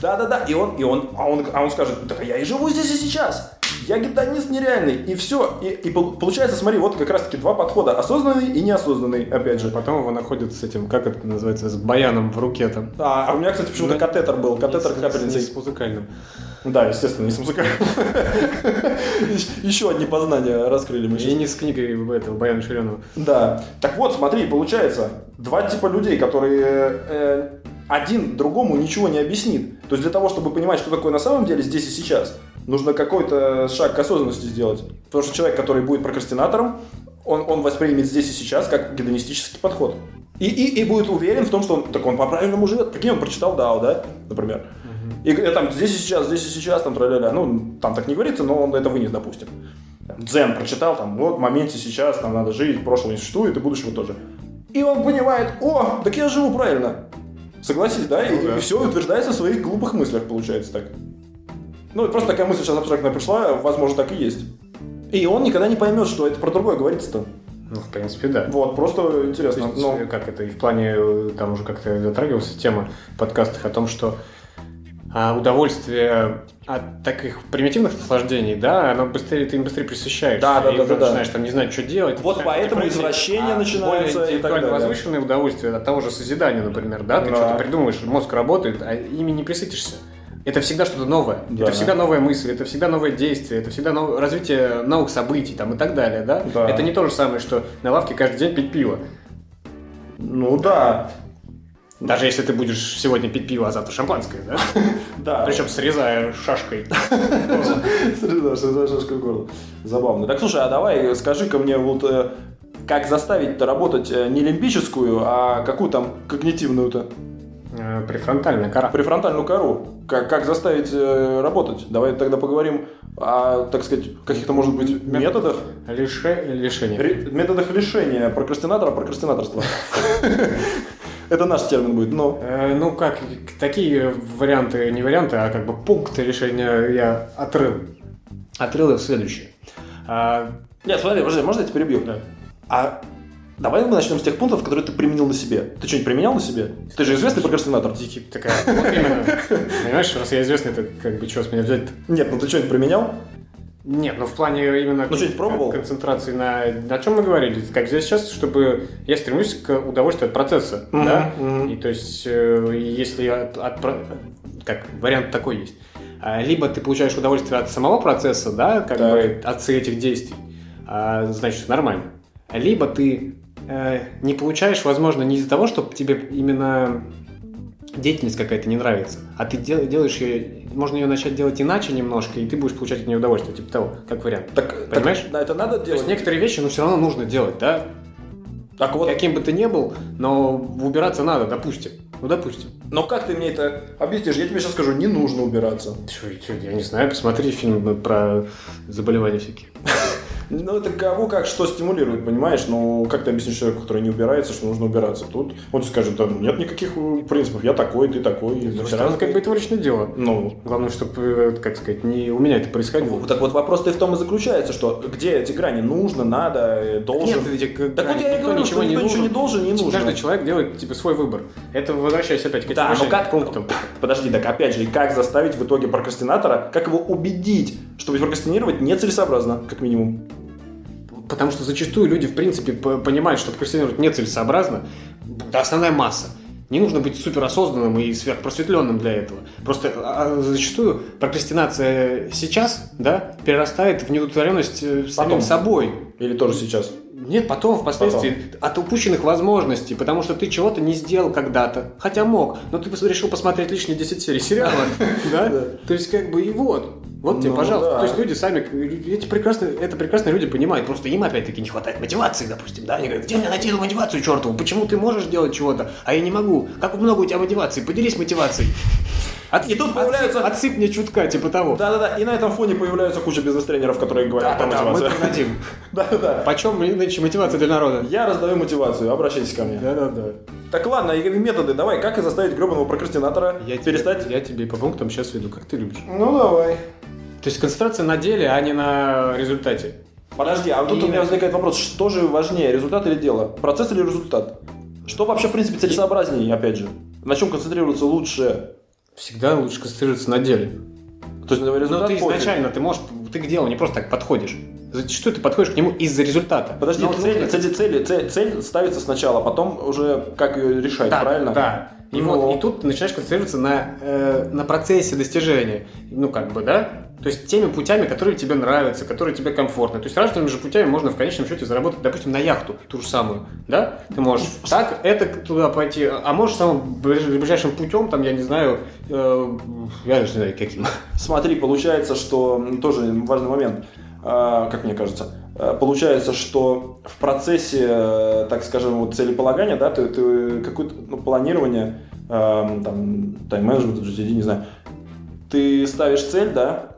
Да, да, да. И он, и он, а он, а он скажет, так я и живу здесь и сейчас. Я гедонист нереальный. И все. И, и пол- получается, смотри, вот как раз таки два подхода. Осознанный и неосознанный, опять же. Потом его находят с этим, как это называется, с баяном в руке там. А, а у меня, кстати, почему-то катетер был. Катетер капельницей. с музыкальным. Да, естественно, не с музыкальным. Еще одни познания раскрыли мы И не с книгой этого Баяна Ширенова. Да. Так вот, смотри, получается, два типа людей, которые э, один другому ничего не объяснит. То есть для того, чтобы понимать, что такое на самом деле здесь и сейчас, нужно какой-то шаг к осознанности сделать. Потому что человек, который будет прокрастинатором, он, он воспримет здесь и сейчас как гедонистический подход. И, и, и будет уверен в том, что он, так он по-правильному живет. Прикинь, он прочитал Дао, да, например. И там здесь и сейчас, здесь и сейчас, там тра Ну, там так не говорится, но он это вынес, допустим. Дзен прочитал, там, вот в моменте сейчас, там надо жить, прошлого не существует, и будущего тоже. И он понимает, о, так я живу правильно. Согласись, да? И, Ну да. все утверждается в своих глупых мыслях, получается так. Ну, просто такая мысль сейчас абстрактная пришла, возможно, так и есть. И он никогда не поймет, что это про другое говорится-то. Ну, в принципе, да. Вот, просто То интересно. есть, Ну, э, как это, и в плане, э, там уже как-то затрагивалась тема в подкастах о том, что а, удовольствие от таких примитивных наслаждений, да, оно быстрее, ты им быстрее присыщаешься. Да, да, и да, да, да. начинаешь там не знать, что делать. Вот поэтому депрессии. извращение А начинается более и так далее. возвышенное удовольствие от того же созидания, например, да, ты Да. что-то придумываешь, мозг работает, а ими не присытишься. Это всегда что-то новое. Да. Это всегда новая мысль, это всегда новое действие, это всегда нов- развитие новых событий там, и так далее, да? Да. Это не то же самое, что на лавке каждый день пить пиво. ну да. Даже если ты будешь сегодня пить пиво, а завтра шампанское, да? Да. Причем срезая шашкой. Шашка в горло. Забавно. Так слушай, а давай скажи-ка мне вот э, как заставить-то работать э, не лимбическую, а какую там когнитивную-то? Э, Префронтальная кора. Префронтальную кору. Как, как заставить э, работать? Давай тогда поговорим о, так сказать, каких-то, может быть, методах. Лише- Лишение. Ре- методах лишения прокрастинатора прокрастинаторства. Это наш термин будет, но... Э, Ну как, такие варианты, не варианты, а как бы пункты решения я отрыл. Отрыл их следующее. А, Нет, смотри, подожди, можно я тебя перебью? Да. А давай мы начнем с тех пунктов, которые ты применил на себе. Ты что-нибудь применял на себе? Ты же известный прокрастинатор. Дикий такая, вот именно. Понимаешь, раз я известный, это как бы что с меня взять-то? Нет, ну ты что-нибудь применял? Нет, ну в плане именно Ну, что-нибудь пробовал? концентрации на... На чем мы говорили? Как здесь сейчас, чтобы я стремлюсь к удовольствию от процесса, Мгм, да? мгм. И то есть, э, если от, от как вариант такой есть. А, Либо ты получаешь удовольствие от самого процесса, да, как Так. бы от этих действий, а, значит, нормально. Либо ты э, не получаешь, возможно, не из-за того, что тебе именно деятельность какая-то не нравится, а ты дел- делаешь ее, можно ее начать делать иначе немножко, и ты будешь получать от нее удовольствие, типа того, как вариант. Так, Понимаешь? так, да, это надо То делать? есть некоторые вещи, ну, все равно нужно делать, да? Так вот, Каким бы ты ни был, но убираться надо, допустим. Ну, допустим. но как ты мне это объяснишь? Я тебе сейчас скажу, не нужно убираться. Чё, чё, я не знаю, посмотри фильм про заболевания всякие. Ну, это кого как что стимулирует, понимаешь? Ну, как ты объяснишь человеку, который не убирается, что нужно убираться? Тут он скажет, да, нет никаких э, принципов, я такой, ты такой. С другой все стороны, как бы это личное дело. Ну, Главное, чтобы, как сказать, не у меня это происходило. так вот вопрос-то и в том и заключается, что где эти грани? Нужно, надо, э, должен. Нет, ведь, э, Так вот я и никто говорю, ничего что не никто ничего не должен, не нужно. Каждый человек делает типа свой выбор. Это возвращаясь опять к этим Да, но как пунктам. Подожди, так опять же, как заставить в итоге прокрастинатора, как его убедить, что прокрастинировать нецелесообразно, как минимум? Потому что зачастую люди, в принципе, понимают, что прокрастинировать нецелесообразно. Да, основная масса. Не нужно быть суперосознанным и сверхпросветленным для этого. Просто а, зачастую прокрастинация сейчас, да, перерастает в неудовлетворенность э, самим Потом. собой. Или тоже сейчас? Нет, потом, впоследствии, от упущенных возможностей, потому что ты чего-то не сделал когда-то, хотя мог, но ты решил посмотреть лишние 10 серий сериала, да? То есть, как бы, и вот, вот тебе, Ну, пожалуйста. да. То есть, люди сами, эти прекрасные, это прекрасные люди понимают, просто им, опять-таки, не хватает мотивации, допустим, да? Они говорят, где мне найти эту мотивацию чертову? Почему ты можешь делать чего-то, а я не могу? Как много у тебя мотивации? Поделись мотивацией. От- И тут появляются- Отсыпь мне чутка, типа того. Да-да-да, и на этом фоне появляются куча бизнес-тренеров, которые говорят про Да-да-да, мы мотивацию. дадим. Да-да-да. Почем нынче мотивация для народа? Я раздаю мотивацию, обращайтесь ко мне. Да-да-да. Так ладно, и методы, давай, как и заставить гребаного прокрастинатора Я перестать... Тебе, я тебе по пунктам сейчас веду, как ты любишь. Ну давай. То есть концентрация на деле, а не на результате. Подожди, а тут И- у меня возникает вопрос, что же важнее, результат или дело? Процесс или результат? Что вообще, в принципе, целесообразнее, опять же? На чем концентрироваться лучше? Всегда лучше концентрироваться на деле. То есть, результат Но Ну, ты пофиг. изначально, ты можешь, ты к делу не просто так подходишь. Зачастую ты подходишь к нему из-за результата. Подожди, Но цель, цель, цель, цель, цель ставится сначала, потом уже как ее решать, Да, правильно? Да. И Ну. вот, и тут ты начинаешь концентрироваться на, э, на процессе достижения. Ну, как бы, да? То есть теми путями, которые тебе нравятся, которые тебе комфортны. То есть разными же путями можно в конечном счете заработать, допустим, на яхту, ту же самую, да? Ты можешь так, это туда пойти, а можешь самым ближ- ближайшим путем, там, я не знаю, э, я даже не знаю, каким. Смотри, получается, что тоже важный момент, а, как мне кажется, А, получается, что в процессе, э, так скажем, вот целеполагания, да, ты, ты какое-то ну, планирование, эм, там, тайм-менеджмент, не знаю, ты ставишь цель, да,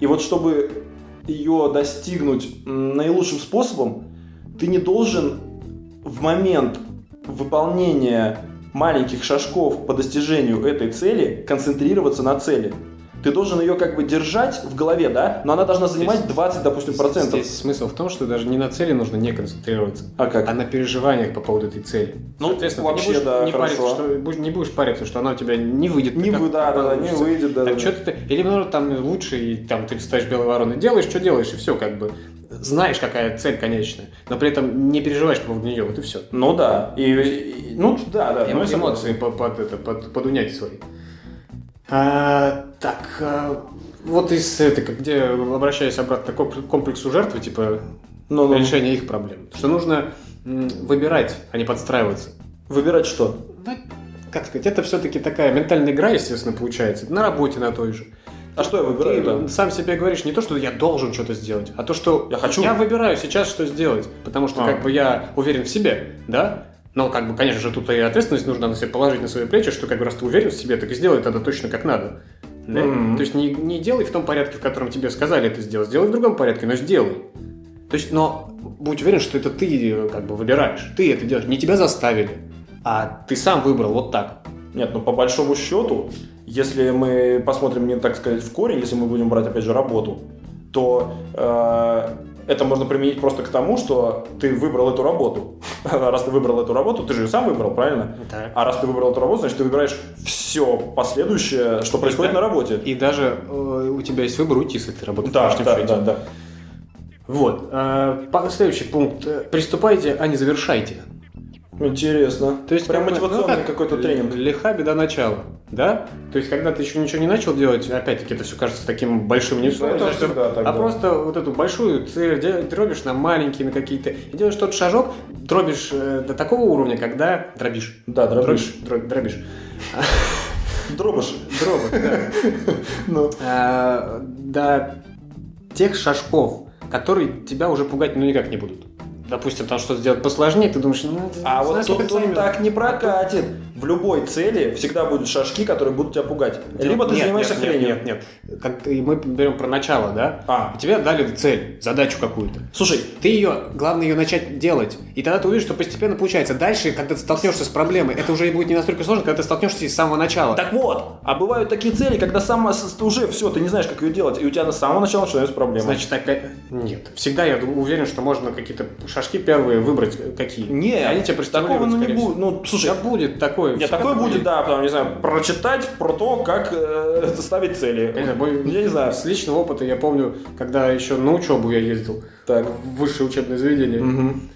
и вот чтобы ее достигнуть наилучшим способом, ты не должен в момент выполнения маленьких шажков по достижению этой цели концентрироваться на цели. Ты должен ее как бы держать в голове, да, но она должна занимать Здесь- 20, допустим, процентов. Здесь смысл в том, что даже не на цели нужно не концентрироваться, А как? а на переживаниях по поводу этой цели. Ну, Соответственно, вообще, ты не будешь, да, не, хорошо. париться, что, будешь- не будешь париться, что она у тебя не выйдет. Не как вы, да, да, да, не выйдет, да, Так да, что ты, или наоборот, там лучше, и там ты ставишь белые вороны, делаешь, что делаешь, и все, как бы. Знаешь, какая цель конечная, но при этом не переживаешь по поводу нее, вот и все. Ну да, и, и- ну да, да. ну, я эмоции по- под, это, под, подунять свои. А, так, а, вот из этой, как- где обращаясь обратно к комп- комплексу жертвы, типа Ну, ну, решения их проблем, что нужно выбирать, а не подстраиваться. выбирать что? Ну, как сказать, это все-таки такая ментальная игра, естественно, получается. На работе на той же. А что я выбираю? Ты да? сам себе говоришь не то, что я должен что-то сделать, а то, что Я хочу. Я выбираю сейчас, что сделать, потому что А. как бы я уверен в себе, да? Но как бы, конечно же, тут и ответственность нужно на себя положить на свои плечи, что как бы раз ты уверен в себе, так и сделай тогда точно как надо. Да? Мгм. То есть не, не делай в том порядке, в котором тебе сказали это сделать, сделай в другом порядке, но сделай. То есть, но будь уверен, что это ты как бы выбираешь, ты это делаешь, не тебя заставили, а ты сам выбрал вот так. Нет, ну по большому счету, если мы посмотрим не так сказать в корень, если мы будем брать опять же работу, то э, это можно применить просто к тому, что ты выбрал эту работу. Раз ты выбрал эту работу, ты же ее сам выбрал, правильно? Да. А раз ты выбрал эту работу, значит, ты выбираешь все последующее, что происходит Да. на работе. И даже э, у тебя есть выбор уйти с этой работы. в Да, да, да, да. Вот. э, следующий пункт. Э, Приступайте, а не завершайте. Интересно. То есть прям как бы, мотивационный ну, как, какой-то тренинг. Лиха беда начала, да? То есть, когда ты еще ничего не начал делать, опять-таки, это все кажется таким большим не Ну, это так, а просто вот эту большую цель дробишь на маленькие, на какие-то, и делаешь тот шажок, дробишь э, до такого уровня, когда дробишь. Да, дробишь. Дробишь, дро- дробишь. Дробыш. Да. Ну. А, До тех шажков, которые тебя уже пугать ну никак не будут. Допустим, там что-то сделать посложнее, ты думаешь, ну, А вот знаешь, тут, тут так не прокатит. В любой цели всегда будут шажки, которые будут тебя пугать. Либо ты Нет, занимаешься нет, хренью. Нет, нет, нет. Как мы берем про начало, да? А. Тебе дали цель, задачу какую-то. Слушай, Ты ее, главное ее начать делать. И тогда ты увидишь, что постепенно получается. Дальше, когда ты столкнешься с проблемой, это уже будет не настолько сложно, когда ты столкнешься с самого начала. так вот, а бывают такие цели, когда сам с- уже все, ты не знаешь, как ее делать, и у тебя на самого начала начинаются проблемы. Значит, опять... Нет. Всегда я уверен, что можно какие-то шажки первые выбрать э, какие. не, они тебя такого простимулируют, ну, не будет. Ну, слушай, Да будет такое. Нет, всегда такое будет, да, потом, не знаю, прочитать про то, как э, ставить цели. Я не знаю, мой- Я не знаю. С личного опыта я помню, когда еще на учебу я ездил Так. в высшее учебное заведение. Мгм.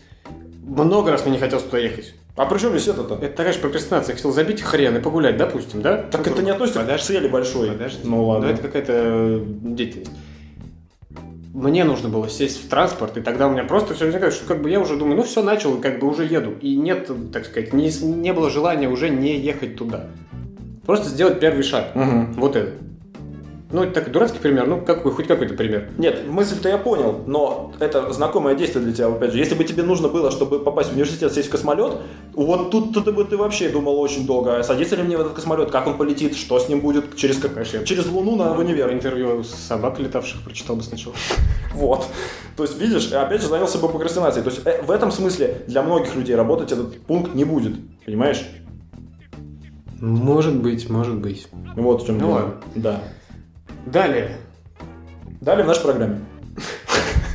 Много раз мне не хотелось туда ехать. А при чем здесь это-то? Это такая же прокрастинация. Я хотел забить хрен и погулять, допустим, да? Так это не относится к цели большой. Подожди. Ну ладно. Но это какая-то э, деятельность. Мне нужно было сесть в транспорт, и тогда у меня просто все возникает, что как бы я уже думаю, ну все, начал, как бы уже еду. И нет, так сказать, не, не было желания уже не ехать туда. Просто сделать первый шаг. Мгм. Вот это. Ну, это такой дурацкий пример, ну, какой, хоть какой-то пример. Нет, мысль-то я понял, но это знакомое действие для тебя, опять же. Если бы тебе нужно было, чтобы попасть в университет, сесть в космолет, вот тут ты бы ты вообще думал очень долго, а садится ли мне в этот космолет, как он полетит, что с ним будет, через, как, Конечно, через Луну на в универ. Интервью собак летавших прочитал бы сначала. Вот. То есть, видишь, опять же занялся бы прокрастинацией. То есть, э, в этом смысле для многих людей работать этот пункт не будет. Понимаешь? Может быть, может быть. Вот в чем Ну дело. ладно. Да. Далее. Далее в нашей программе.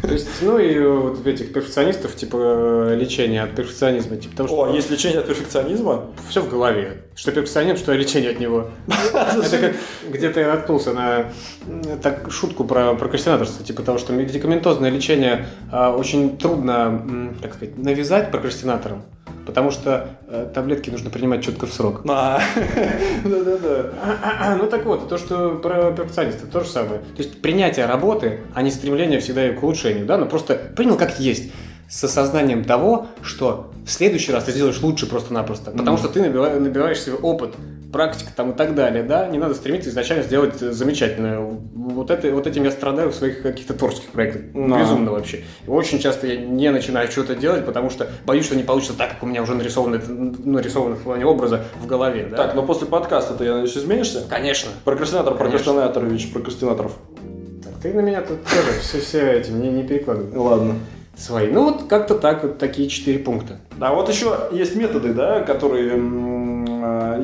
То есть, ну и вот этих перфекционистов, типа э, лечения от перфекционизма, типа того, что О, есть лечение от перфекционизма. все в голове. Что перфекционизм, что лечение от него. Это как где-то я наткнулся на м, так, шутку про прокрастинаторство, типа того, что медикаментозное лечение а, очень трудно, так сказать, навязать прокрастинаторам, потому что э, таблетки нужно принимать четко в срок. А, Да-да-да. Ну так вот, то, что про перфекциониста, то же самое. То есть принятие работы, а не стремление всегда к улучшению, да, но просто принял как есть, с осознанием того, что в следующий раз ты сделаешь лучше просто-напросто, потому что ты набиваешь себе опыт, практика там и так далее, да, не надо стремиться изначально сделать замечательное. Вот, это, вот этим я страдаю в своих каких-то творческих проектах. Да. Безумно вообще. И очень часто я не начинаю что-то делать, потому что боюсь, что не получится так, как у меня уже нарисовано, нарисовано в плане образа в голове, да. Так, но после подкаста ты, я надеюсь, изменишься? Конечно. Прокрастинатор, прокрастинаторович, прокрастинаторов. Так, ты на меня тут тоже все, все этим не, не перекладывай. Ладно. Свои. Ну вот как-то так, вот такие четыре пункта. А вот еще есть методы, да, которые,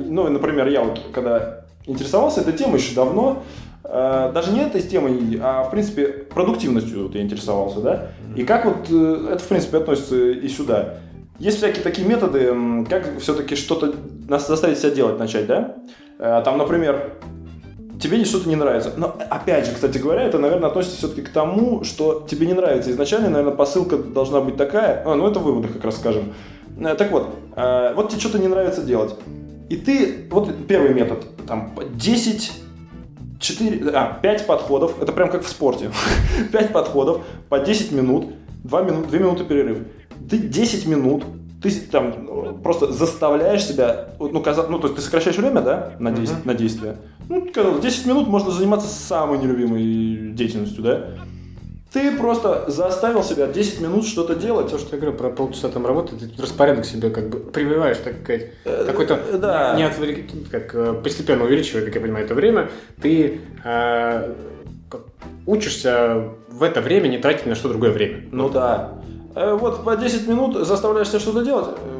ну, например, я вот когда интересовался этой темой еще давно, э, даже не этой темой, а в принципе продуктивностью вот я интересовался, да, и как вот э, это в принципе относится и сюда. Есть всякие такие методы, как все-таки что-то нас заставить себя делать начать, да? Э, Там, например, тебе что-то не нравится. Но опять же, кстати говоря, это, наверное, относится все-таки к тому, что тебе не нравится. Изначально, наверное, посылка должна быть такая. А, ну это в выводах как раз скажем. Э, Так вот, вот тебе что-то не нравится делать. И ты, вот первый метод, там 10 4, а, 5 подходов, это прям как в спорте. 5 подходов по 10 минут, 2, минут, 2 минуты перерыв. Ты 10 минут, ты там просто заставляешь себя, ну, каза- ну, то есть ты сокращаешь время, да, на, действие, Мгм. на действие. Ну, казалось, 10 минут можно заниматься самой нелюбимой деятельностью, да. Ты просто заставил себя 10 минут что-то делать. То, что я говорю про полчаса там работы, ты распорядок себе как бы прививаешь, так сказать, Э, какой-то да. не отвлек- как э, постепенно увеличивая, как я понимаю, это время, ты э, учишься в это время не тратить на что другое время. Ну да. Э, Вот по 10 минут заставляешь себя что-то делать. Э,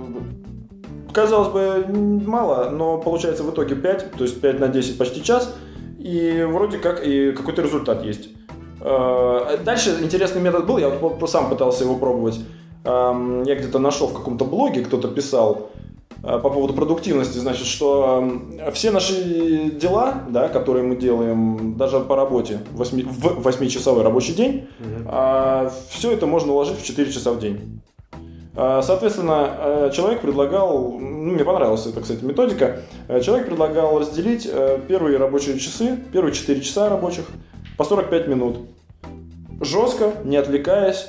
Казалось бы, мало, но получается в итоге 5, то есть 5 на 10 почти час. И вроде как и какой-то результат есть. Э, Дальше интересный метод был, я вот сам пытался его пробовать. Эм, Я где-то нашел в каком-то блоге, кто-то писал э, по поводу продуктивности, значит, что эм, все наши дела, да, которые мы делаем даже по работе, восьми- в 8-часовой рабочий день, все это можно уложить в 4 часа в день. Соответственно, э, человек предлагал, ну, мне понравилась эта, кстати, методика, Э, человек предлагал разделить э, первые рабочие часы, первые 4 часа рабочих по 45 минут. Жестко, не отвлекаясь,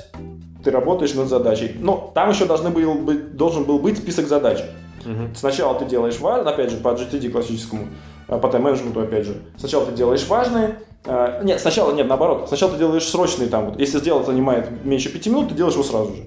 ты работаешь над задачей. Но там еще должны был быть, должен был быть список задач. Сначала ты делаешь важное, опять же, по GTD классическому, э, по тайм-менеджменту, опять же. Сначала ты делаешь важные, э, нет, сначала, нет, наоборот. Сначала ты делаешь срочные там, вот, если сделать занимает меньше 5 минут, ты делаешь его сразу же.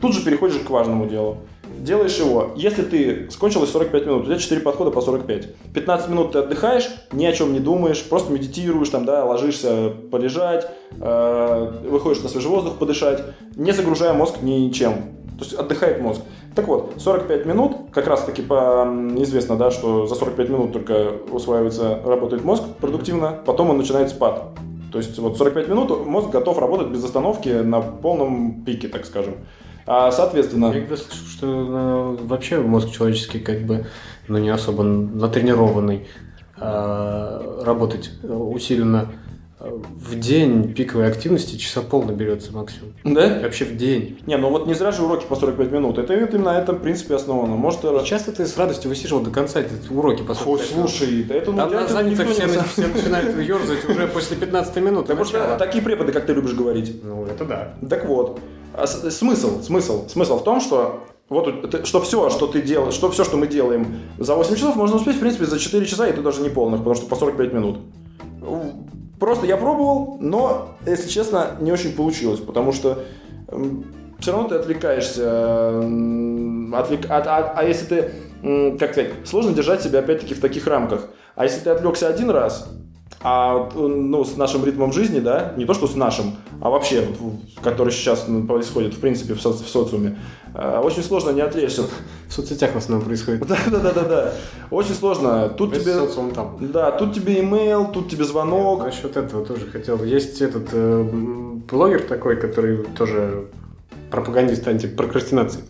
Тут же переходишь к важному делу. Делаешь его. Если ты скончилось 45 минут, у тебя 4 подхода по 45. 15 минут ты отдыхаешь, ни о чем не думаешь, просто медитируешь, там, да, ложишься полежать, э, выходишь на свежий воздух подышать, не загружая мозг ничем. То есть отдыхает мозг. Так вот, 45 минут, как раз таки по, известно, да, что за 45 минут только усваивается, работает мозг продуктивно, потом он начинает спад. То есть вот 45 минут мозг готов работать без остановки на полном пике, так скажем. А, соответственно, Я когда слышу, что э, вообще мозг человеческий как бы ну, не особо натренированный а, работать э, усиленно э, в день пиковой активности часа пол наберется максимум. да? Вообще в день. Не, ну вот не зря же уроки по 45 минут. Это именно на этом принципе основано. Может, И часто ты с радостью высиживал до конца эти уроки по Ой, 45 минут. слушай, да это ну, Там для на этого задницах никто все, не все начинают ерзать уже после 15 минут. Потому что такие преподы, как ты любишь говорить. Ну, это да. Так вот, смысл, смысл, смысл в том, что вот ты- что все, что ты делаешь, что все, что мы делаем за 8 часов, можно успеть, в принципе, за 4 часа, и то даже не полных, потому что по 45 минут. Просто я пробовал, но, если честно, не очень получилось, потому что все равно ты отвлекаешься. отвлек- а, а- а если ты, как сказать, сложно держать себя опять-таки в таких рамках. А если ты отвлекся один раз, а ну, с нашим ритмом жизни, да, не то что с нашим, а вообще, который сейчас происходит, в принципе, в, соц- в социуме, э, очень сложно не отвлечься. В соцсетях в основном происходит. Да, да, да, да, да. Очень сложно. Тут Весь тебе, социум там. да, тут тебе имейл, тут тебе звонок. Насчет этого тоже хотел. Есть этот э, блогер такой, который тоже пропагандист антипрокрастинации.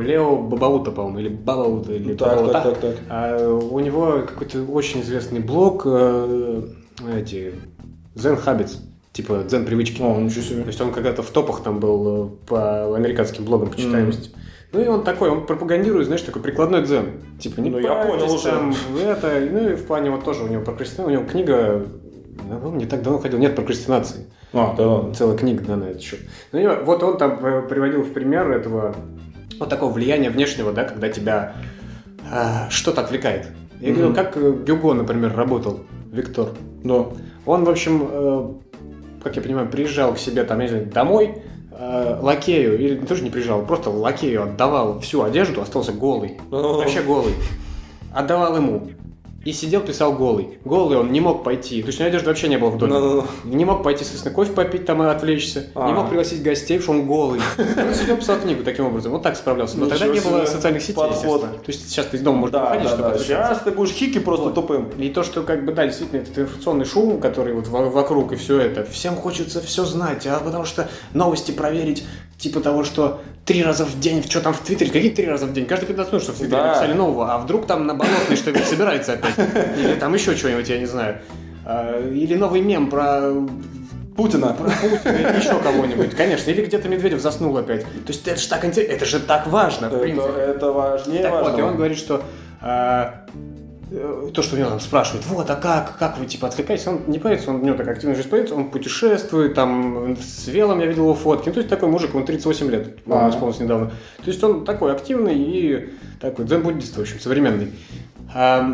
Лео Бабаута, по-моему, или Бабаута, или Так, Бабаута. так, так, так. А у него какой-то очень известный блог, э, эти, Zen Habits, типа Zen привычки. О, ничего себе. То есть он когда-то в топах там был э, по американским блогам по читаемости. Ну и он такой, он пропагандирует, знаешь, такой прикладной дзен. Типа не Ну, я понял уже. там, это, ну и в плане вот тоже у него прокрастинация, у него книга, ну, не так давно ходил, нет прокрастинации. А, да ладно. Целая книга, да, на этот счет. Ну, вот он там э, приводил в пример этого, вот такого влияния внешнего, да, когда тебя э, что-то отвлекает. Я говорю, как э, Гюго, например, работал, Виктор. Да. Он, в общем, э, как я понимаю, приезжал к себе там, я не знаю, домой, э, лакею, или тоже не приезжал, просто лакею отдавал всю одежду, остался голый. Вообще голый. Отдавал ему. И сидел, писал голый. Голый он не мог пойти. То есть у него одежды вообще не было в доме. Ну-ну-ну. Не мог пойти, соответственно, кофе попить там и отвлечься. А. Не мог пригласить гостей, потому что он голый. Он сидел, писал книгу таким образом. Вот так справлялся. Но Ничего тогда не было социальных сетей, Подход. То есть сейчас ты из дома можешь Да, выходить, да, чтобы да. Сейчас ты будешь хики просто Вот. тупым. И то, что, как бы, да, действительно, этот информационный шум, который вот во- вокруг и все это, всем хочется все знать, а потому что новости проверить, типа того, что три раза в день, что там в Твиттере, какие три раза в день? Каждые 15 минут, что в Твиттере Да. написали нового, а вдруг там на болотной что-нибудь собирается опять, или там еще что-нибудь, я не знаю. А, Или новый мем про Путина. про Путина или еще кого-нибудь, конечно. Или где-то Медведев заснул опять. То есть это же так интересно, это же так важно, в Это, принципе. это важнее Так вот, и он говорит, что а, э, то, что у него там спрашивают, вот, а как, как вы, типа, отвлекаетесь, он не поется, он, у него так активно жизнь поется, он путешествует, там, с велом я видел его фотки, ну, то есть такой мужик, ему 38 лет, по-моему, А. исполнилось недавно. То есть он такой активный и такой дзен-буддист, в общем, современный. А,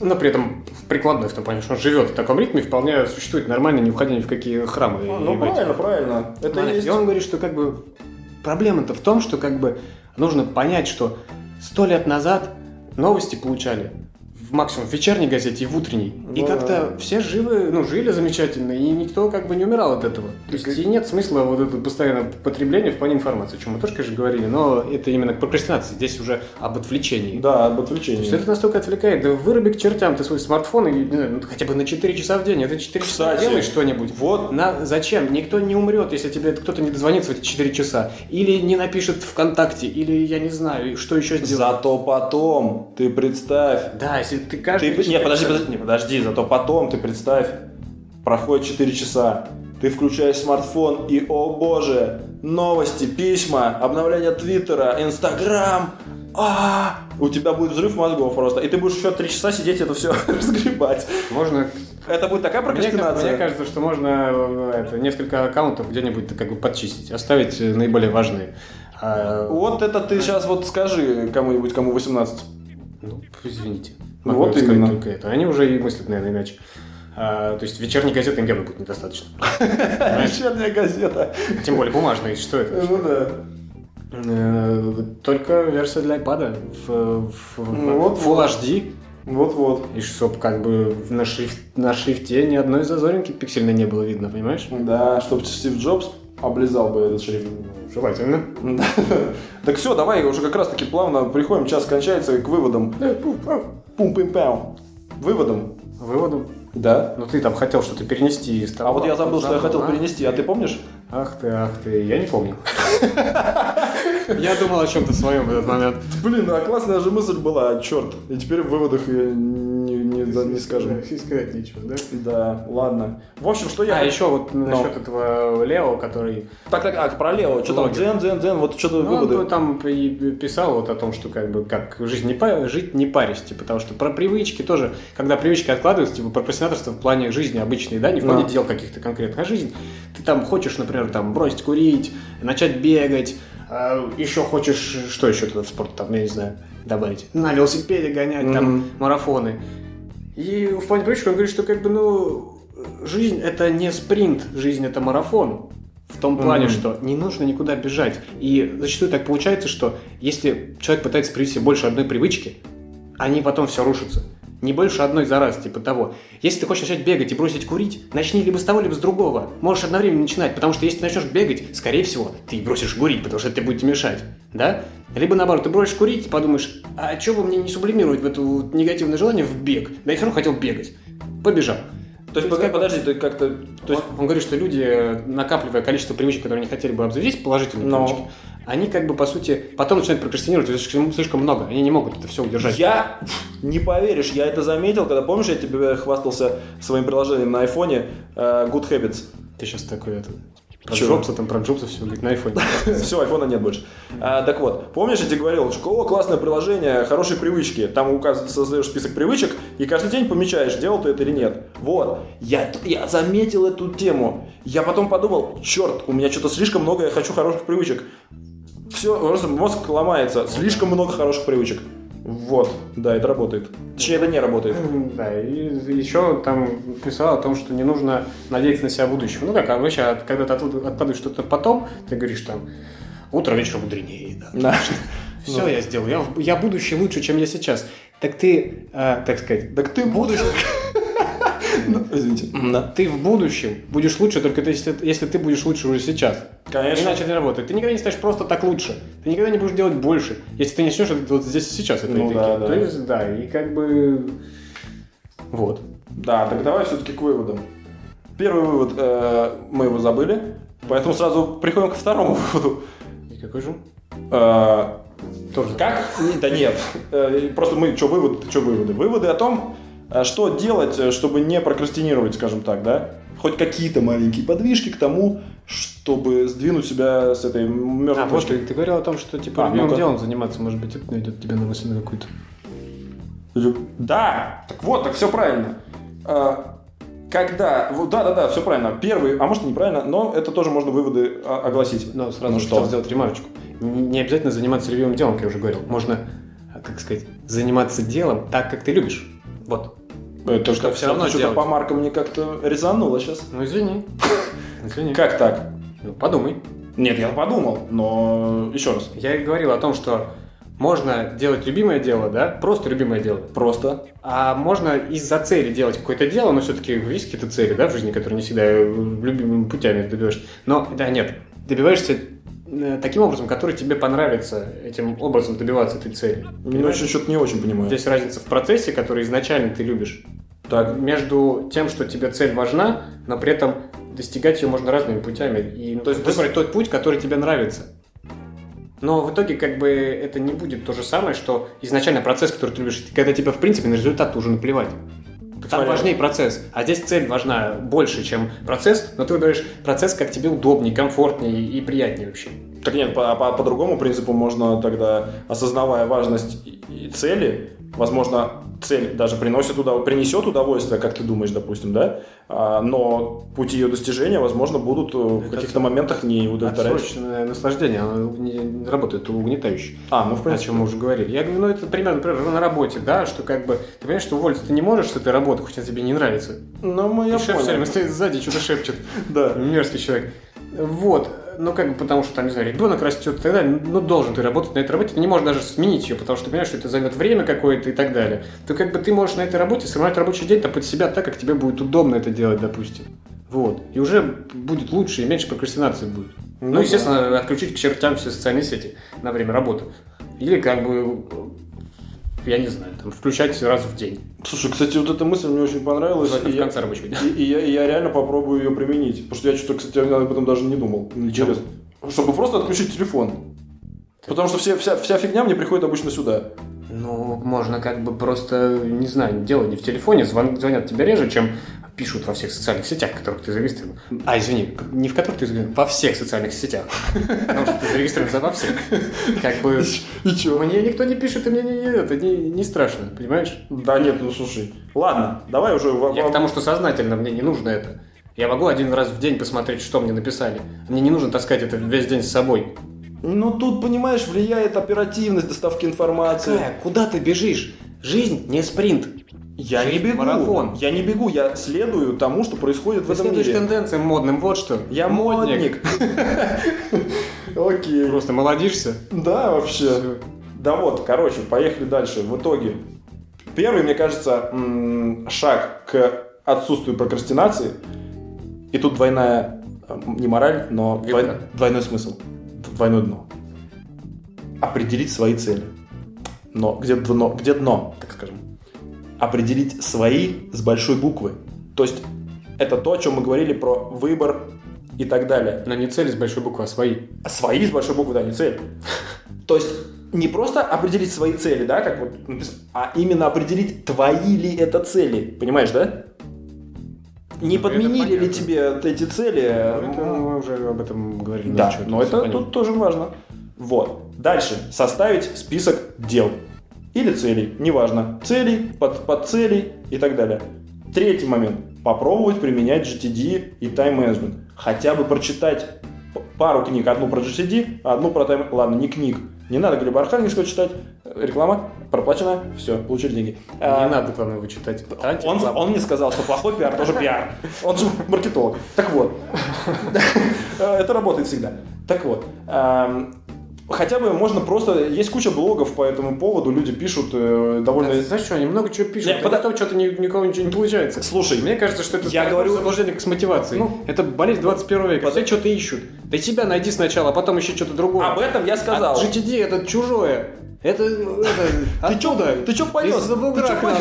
но при этом прикладной в том плане, что он живет в таком ритме, вполне существует нормально, не уходя ни в какие храмы. А, и Ну, эти- правильно, правильно. Это Понятно. есть... И он говорит, что как бы проблема-то в том, что как бы нужно понять, что сто лет назад новости получали в максимум в вечерней газете и в утренней. и Ну как-то все живы, ну, жили замечательно, и никто как бы не умирал от этого. То есть и нет смысла вот это постоянное потребление в плане информации, о чем мы тоже, конечно, говорили, но это именно к прокрастинации. Здесь уже об отвлечении. Да, об То есть отвлечении. это настолько отвлекает. Да выруби к чертям ты свой смартфон и, не знаю, ну, хотя бы на 4 часа в день. Это 4 часа Кстати, делай что-нибудь. вот. На, зачем? Никто не умрет, если тебе кто-то не дозвонится в эти 4 часа. Или не напишет ВКонтакте, или я не знаю, что еще сделать. Зато потом, ты представь, Да, если ты Ты, каждый... не, подожди, подожди, не, подожди, зато потом ты представь, проходит 4 часа, ты включаешь смартфон и, о боже, новости, письма, обновления Твиттера, Инстаграм, а у тебя будет взрыв мозгов просто, и ты будешь еще 3 часа сидеть это все разгребать. Можно... Это будет такая Мне, ка- прокрастинация. мне кажется, что можно э, это, несколько аккаунтов где-нибудь как бы подчистить, оставить э, наиболее важные. А, Вот это ты сейчас вот скажи кому-нибудь, кому 18. Ну, извините. Ну, вот именно. только это. Они уже и мыслят, наверное, иначе. А, то есть вечерней газеты им явно будет недостаточно. Вечерняя газета. Тем более бумажные, что это? Ну да. Э, Только версия для iPad в, в- Ну вот, Full вот. HD. Вот-вот. И чтоб как бы на, шриф- на шрифте ни одной зазоринки пиксельной не было видно, понимаешь? Да, чтобы Стив Джобс облизал бы этот шрифт. Желательно. Да. Так все, давай уже как раз таки плавно приходим, час кончается к выводам. Пум пим пау Выводам. Выводом. Да. Ну ты там хотел что-то перенести из А вот я забыл, что я хотел а? перенести, а ты помнишь? Ах ты, ах ты, я не помню. Я думал о чем-то своем в этот момент. Блин, а классная же мысль была, черт. И теперь в выводах я не, не, да, не скажем. Сказать нечего, да? Да, ладно. В общем, что я... А еще вот Но. насчет этого Лео, который Так, так, а, про Лео, что там, дзен, дзен, дзен, вот что-то Ну, он выводы. там писал вот о том, что как бы как жизнь не па- жить не парись, типа, потому что про привычки тоже, когда привычки откладываются, типа прокрастинаторство в плане жизни обычной, да, не в плане Да. дел каких-то конкретных, а жизнь. Ты там хочешь, например, там бросить курить, начать бегать, а, еще хочешь, что еще в спорт, там, я не знаю, добавить, на велосипеде гонять, там, Мгм. марафоны. И в плане привычек он говорит, что как бы, ну, жизнь это не спринт, жизнь это марафон. В том плане, Мгм. что не нужно никуда бежать. И зачастую так получается, что если человек пытается привести больше одной привычки, они потом все рушатся. Не больше одной за раз, типа того. Если ты хочешь начать бегать и бросить курить, начни либо с того, либо с другого. Можешь одновременно начинать, потому что если ты начнешь бегать, скорее всего, ты бросишь курить, потому что это будет мешать. Да? Либо наоборот, ты бросишь курить подумаешь, а что бы мне не сублимировать в это негативное желание в бег? Да я все равно хотел бегать. Побежал. То есть, пока, подожди, ты как-то... То есть, Он, он говорит, что люди, э, накапливая количество привычек, которые они хотели бы обзавестись, положительные Но. привычки, они как бы, по сути, потом начинают прокрастинировать слишком, слишком много. Они не могут это все удержать. Я не поверишь, я это заметил, когда помнишь, я тебе хвастался своим приложением на айфоне э, Good Habits. Ты сейчас такой это... Про Чё? Джобса, там, про Джобса все, говорит, на айфоне. Все, айфона нет больше. А, так вот, помнишь, я тебе говорил, что о, классное приложение, хорошие привычки. Там указываешь, создаешь список привычек, и каждый день помечаешь, делал ты это или нет. Вот. Я, я заметил эту тему. Я потом подумал, черт, у меня что-то слишком много, я хочу хороших привычек. Все, просто мозг ломается. Слишком много хороших привычек. Вот, да, это работает. Точнее, это не работает. Да, и еще там писал о том, что не нужно надеяться на себя в будущем. Ну как, обычно, от- когда ты от- откладываешь что-то потом, ты говоришь там, утро вечером мудренее, да. Да. Все я сделал, я, я будущее лучше, чем я сейчас. Так ты, а, так сказать, Так ты будешь... Ну, Извините. Ты в будущем будешь лучше, только ты- если, если ты будешь лучше уже сейчас. Конечно. Иначе это не работает. Ты никогда не станешь просто так лучше. Ты никогда не будешь делать больше, если ты не начнешь это вот здесь и сейчас. Ну опять-таки. да, да. То есть, да, и как бы... Вот. Да, так давай все-таки к выводам. Первый вывод, э, мы его забыли, поэтому сразу приходим ко второму выводу. И какой же? Э, Тоже. как? Да нет. Э, Просто мы, что выводы, что выводы? Выводы о том, что делать, э, чтобы не прокрастинировать, скажем так, да? Хоть какие-то маленькие подвижки к тому, чтобы сдвинуть себя с этой А, мертвой вот точки. ты, ты говорил о том, что типа А, любимым делом заниматься, может быть, это наведет тебя на мысль на какую-то. Да, так вот, так все правильно. А, Когда, вот, да, да, да, все правильно. Первый, а может и неправильно, но это тоже можно выводы огласить. Но сразу Ну что? сделать ремарочку. Не обязательно заниматься любимым делом, как я уже говорил. Можно, а, как сказать, заниматься делом так, как ты любишь. Вот. Это Что всё равно что-то по маркам мне как-то резануло сейчас. Ну извини. Извини. Как так? Ну, Подумай. Нет, я подумал, но еще раз. Я и говорил о том, что можно делать любимое дело, да, просто любимое дело. Просто. А можно из-за цели делать какое-то дело, но все-таки есть какие-то цели, да, в жизни, которые не всегда э, любимыми путями добиваешься. Но, да, нет, добиваешься таким образом, который тебе понравится этим образом добиваться этой цели. Ну, Понимаешь? еще что-то не очень понимаю. Здесь разница в процессе, который изначально ты любишь. Так, Между тем, что тебе цель важна, но при этом достигать ее можно разными путями. И То есть выбрать тот путь, который тебе нравится. Но в итоге как бы это не будет то же самое, что изначально процесс, который ты любишь, когда тебе в принципе на результат уже наплевать. Там смотря- важнее процесс. А здесь цель важна больше, чем процесс, но ты выбираешь процесс, как тебе удобнее, комфортнее и приятнее вообще. Так нет, по, по, по другому принципу можно тогда, осознавая важность и- и цели, возможно, цель даже приносит удов... принесет удовольствие, как ты думаешь, допустим, да? А, но пути ее достижения, возможно, будут э, в каких-то моментах не. Отсроченное наслаждение, оно не, работает угнетающе. А, ну в О принципе. чем мы уже говорили. Я говорю, ну это примерно, например, на работе, да, что как бы, ты понимаешь, что уволиться ты не можешь с этой работы, хоть она тебе не нравится. Ну, мы я И шеф все понял. время стоит сзади, что-то шепчет. Да. Мерзкий человек. Вот. Ну, как бы потому что, там, не знаю, ребенок растет и так далее, ну, должен ты работать на этой работе, ты не можешь даже сменить ее, потому что ты понимаешь, что это займет время какое-то и так далее. То как бы ты можешь на этой работе сформировать рабочий день под себя так, как тебе будет удобно это делать, допустим. Вот. И уже будет лучше, и меньше прокрастинации будет. Ну, Ну естественно, отключить к чертям все социальные сети на время работы. Или как бы, я не знаю, там, включать раз в день. Слушай, кстати, вот эта мысль мне очень понравилась. И в я, конце рабочего дня. и- и я, и я реально попробую ее применить. Потому что я что-то, кстати, об этом даже не думал. Интересно. Чтобы просто отключить телефон. Потому что все, вся, вся фигня мне приходит обычно сюда. Ну, можно как бы просто, не знаю, делать не в телефоне, звон- звонят тебе реже, чем пишут во всех социальных сетях, в которых ты зарегистрирован. А, извини, не в которых ты зарегистрирован, во всех социальных сетях. Потому что ты зарегистрирован во всех. Как бы... И чё? Мне никто не пишет, и мне не, не- это не, не страшно, понимаешь? Да нет, ну слушай. Ладно, давай уже... Я во- к тому, что сознательно мне не нужно это. Я могу один раз в день посмотреть, что мне написали. Мне не нужно таскать это весь день с собой. Ну тут, понимаешь, влияет оперативность доставки информации. Какая? Куда ты бежишь? Жизнь не спринт. Я не бегу. марафон. Я не бегу, я следую тому, что происходит в Ты этом следуешь мире. тенденциям модным, вот что. Я модник. Окей. Просто молодишься. Да, вообще. Да вот, короче, поехали дальше. В итоге, первый, мне кажется, шаг к отсутствию прокрастинации, и тут двойная, не мораль, но двой- двойной смысл, двойное дно. Определить свои цели. Но где дно, где дно, так скажем. Определить свои с большой буквы. То есть это то, о чем мы говорили про выбор и так далее. Но не цели с большой буквы, а свои. Свои с большой буквы, да, не цель. То есть не просто определить свои цели, да, как вот написано, а именно определить, твои ли это цели. Понимаешь, да? Не Ну, подменили ли тебе эти цели? Это мы уже об этом говорили. Да, но это тут тоже важно. Вот. Дальше. Составить список дел. Или целей. Неважно. Целей, под, под целей и так далее. Третий момент. Попробовать применять GTD и тайм-менеджмент. Хотя бы прочитать пару книг. Одну про GTD, одну про тайм... Ладно, не книг. Не надо Глеба Архангельского читать. Реклама проплачена. Все, получили деньги. Не А, надо, главное, вычитать. он, он мне сказал, что плохой пиар тоже пиар. Он же маркетолог. Так вот. Это работает всегда. Так вот. Хотя бы можно просто... Есть куча блогов по этому поводу, люди пишут э, довольно... Знаешь что, они много чего пишут, Не, а потом что-то ни- никого ничего не получается. Слушай, Мне кажется, что это Я говорю- заблуждение с мотивацией. Ну, это болезнь 21 века. под- Все что-то ищут. Да себя найди сначала, а потом ищи что-то другое. об этом я сказал. А GTD это чужое. Это, это Ты чё, оттуда. ты чё понес? Из-за бугра Ты чё к нам.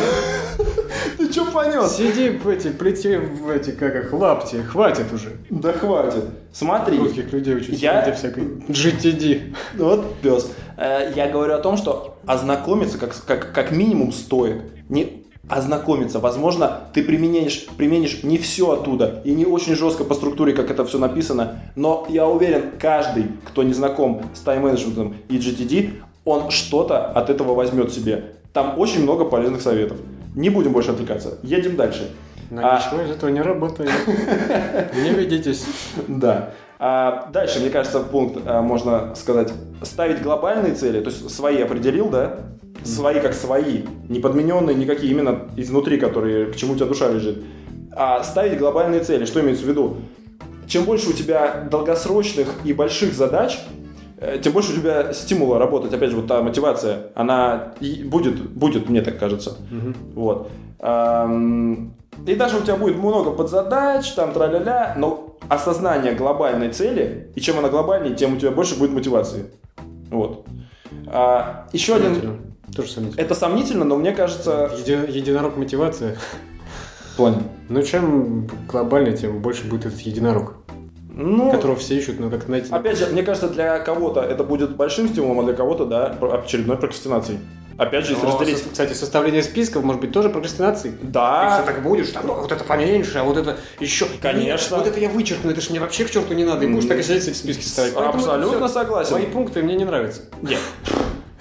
Ты что понес? Сиди в эти, плети в эти, как их, лапти. Хватит уже. Да хватит. Смотри. Русских людей учить. Я- Где всякой GTD. Вот пес. Э, Я говорю о том, что ознакомиться как, как, как минимум стоит. Не ознакомиться. Возможно, ты применишь, применишь не все оттуда и не очень жестко по структуре, как это все написано. Но я уверен, каждый, кто не знаком с тайм-менеджментом и GTD, он что-то от этого возьмет себе. Там очень много полезных советов. Не будем больше отвлекаться. Едем дальше. Но А- ничего из этого не работает. Не ведитесь. Да. А дальше, мне кажется, пункт а, можно сказать ставить глобальные цели, то есть свои определил, да? Свои как свои, не подмененные никакие, именно изнутри, которые к чему у тебя душа лежит. А ставить глобальные цели, что имеется в виду? Чем больше у тебя долгосрочных и больших задач, тем больше у тебя стимула работать. Опять же, вот та мотивация, она и будет, будет, мне так кажется. Вот. Ам, И даже у тебя будет много подзадач, там, тра-ля-ля, но осознание глобальной цели, и чем она глобальнее, тем у тебя больше будет мотивации. Вот. А, еще один... Тоже сомнительно. Это сомнительно, но мне кажется... Еди- Единорог мотивация. В плане. Ну, чем глобальнее, тем больше будет этот единорог, Ну, которого все ищут, но как найти. опять же, мне кажется, для кого-то это будет большим стимулом, а для кого-то, да, очередной прокрастинацией. Опять же, если Но, разделить... со- кстати, составление списков может быть тоже прокрастинацией. Да, Ты все так будешь, там, ну, вот это поменьше, а вот это еще. Конечно. Вот это я вычеркну, это же мне вообще к черту не надо. И будешь так и сидеть эти списки ставить. Поэтому это абсолютно всё. согласен. Твои пункты мне не нравятся. Нет.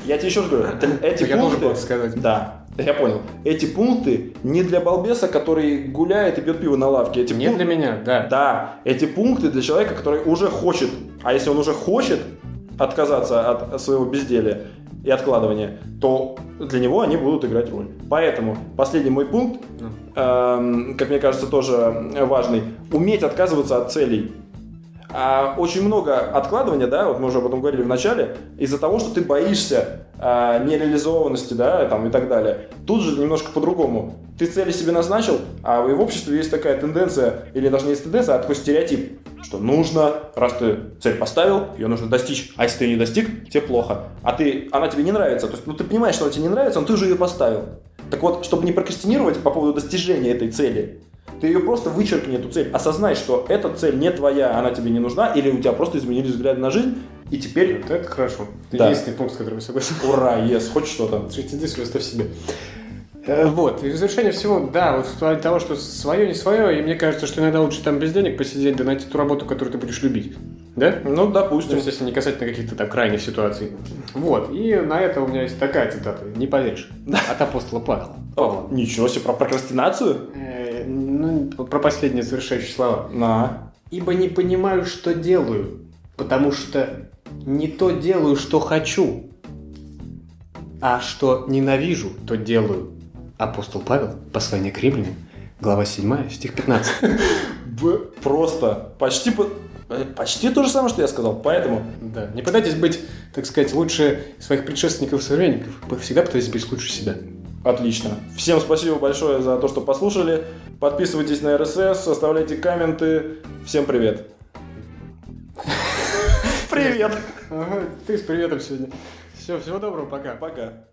Я тебе еще раз говорю, эти Я должен пункты... был сказать. Да, я понял. Эти пункты не для балбеса, который гуляет и пьет пиво на лавке. Эти Не пункты- для меня, да. Да, эти пункты для человека, который уже хочет, а если он уже хочет отказаться от своего безделия и откладывания, то для него они будут играть роль. Поэтому последний мой пункт, Ну. эм, как мне кажется, тоже важный, уметь отказываться от целей. А очень много откладывания, да, вот мы уже об этом говорили в начале, из-за того, что ты боишься а, нереализованности, да, там и так далее. Тут же немножко по-другому. Ты цели себе назначил, а в обществе есть такая тенденция, или даже не есть тенденция, а такой стереотип, что нужно, раз ты цель поставил, ее нужно достичь, а если ты ее не достиг, тебе плохо. А ты, она тебе не нравится, то есть, ну ты понимаешь, что она тебе не нравится, но ты же ее поставил. Так вот, чтобы не прокрастинировать по поводу достижения этой цели, ты ее просто вычеркни, эту цель. Осознай, что эта цель не твоя, она тебе не нужна, или у тебя просто изменились взгляды на жизнь, и теперь Вот это хорошо. Да. Единственный пункт, с которым я согласен. ура, ес, хоть что-то. Иди оставь себе. Э, Вот, и в завершение всего, да, вот в плане того, что свое, не свое, и мне кажется, что иногда лучше там без денег посидеть, да найти ту работу, которую ты будешь любить. Да? Ну, То допустим. есть, если не касательно каких-то там крайних ситуаций. Вот, и на это у меня есть такая цитата, не поверишь, от апостола Павла. О, ничего себе, про прокрастинацию? Ну, про последние завершающие слова. На. Ибо не понимаю, что делаю, потому что не то делаю, что хочу, а что ненавижу, то делаю. Апостол Павел, послание к римлянам, глава 7, стих 15. Б- Просто почти, по- э, почти то же самое, что я сказал. Поэтому Да, не пытайтесь быть, так сказать, лучше своих предшественников и современников. Всегда пытайтесь быть лучше себя. Отлично. Всем спасибо большое за то, что послушали. Подписывайтесь на РСС, оставляйте комменты. Всем привет. Привет. Ты с приветом сегодня. Все, всего доброго, пока. Пока.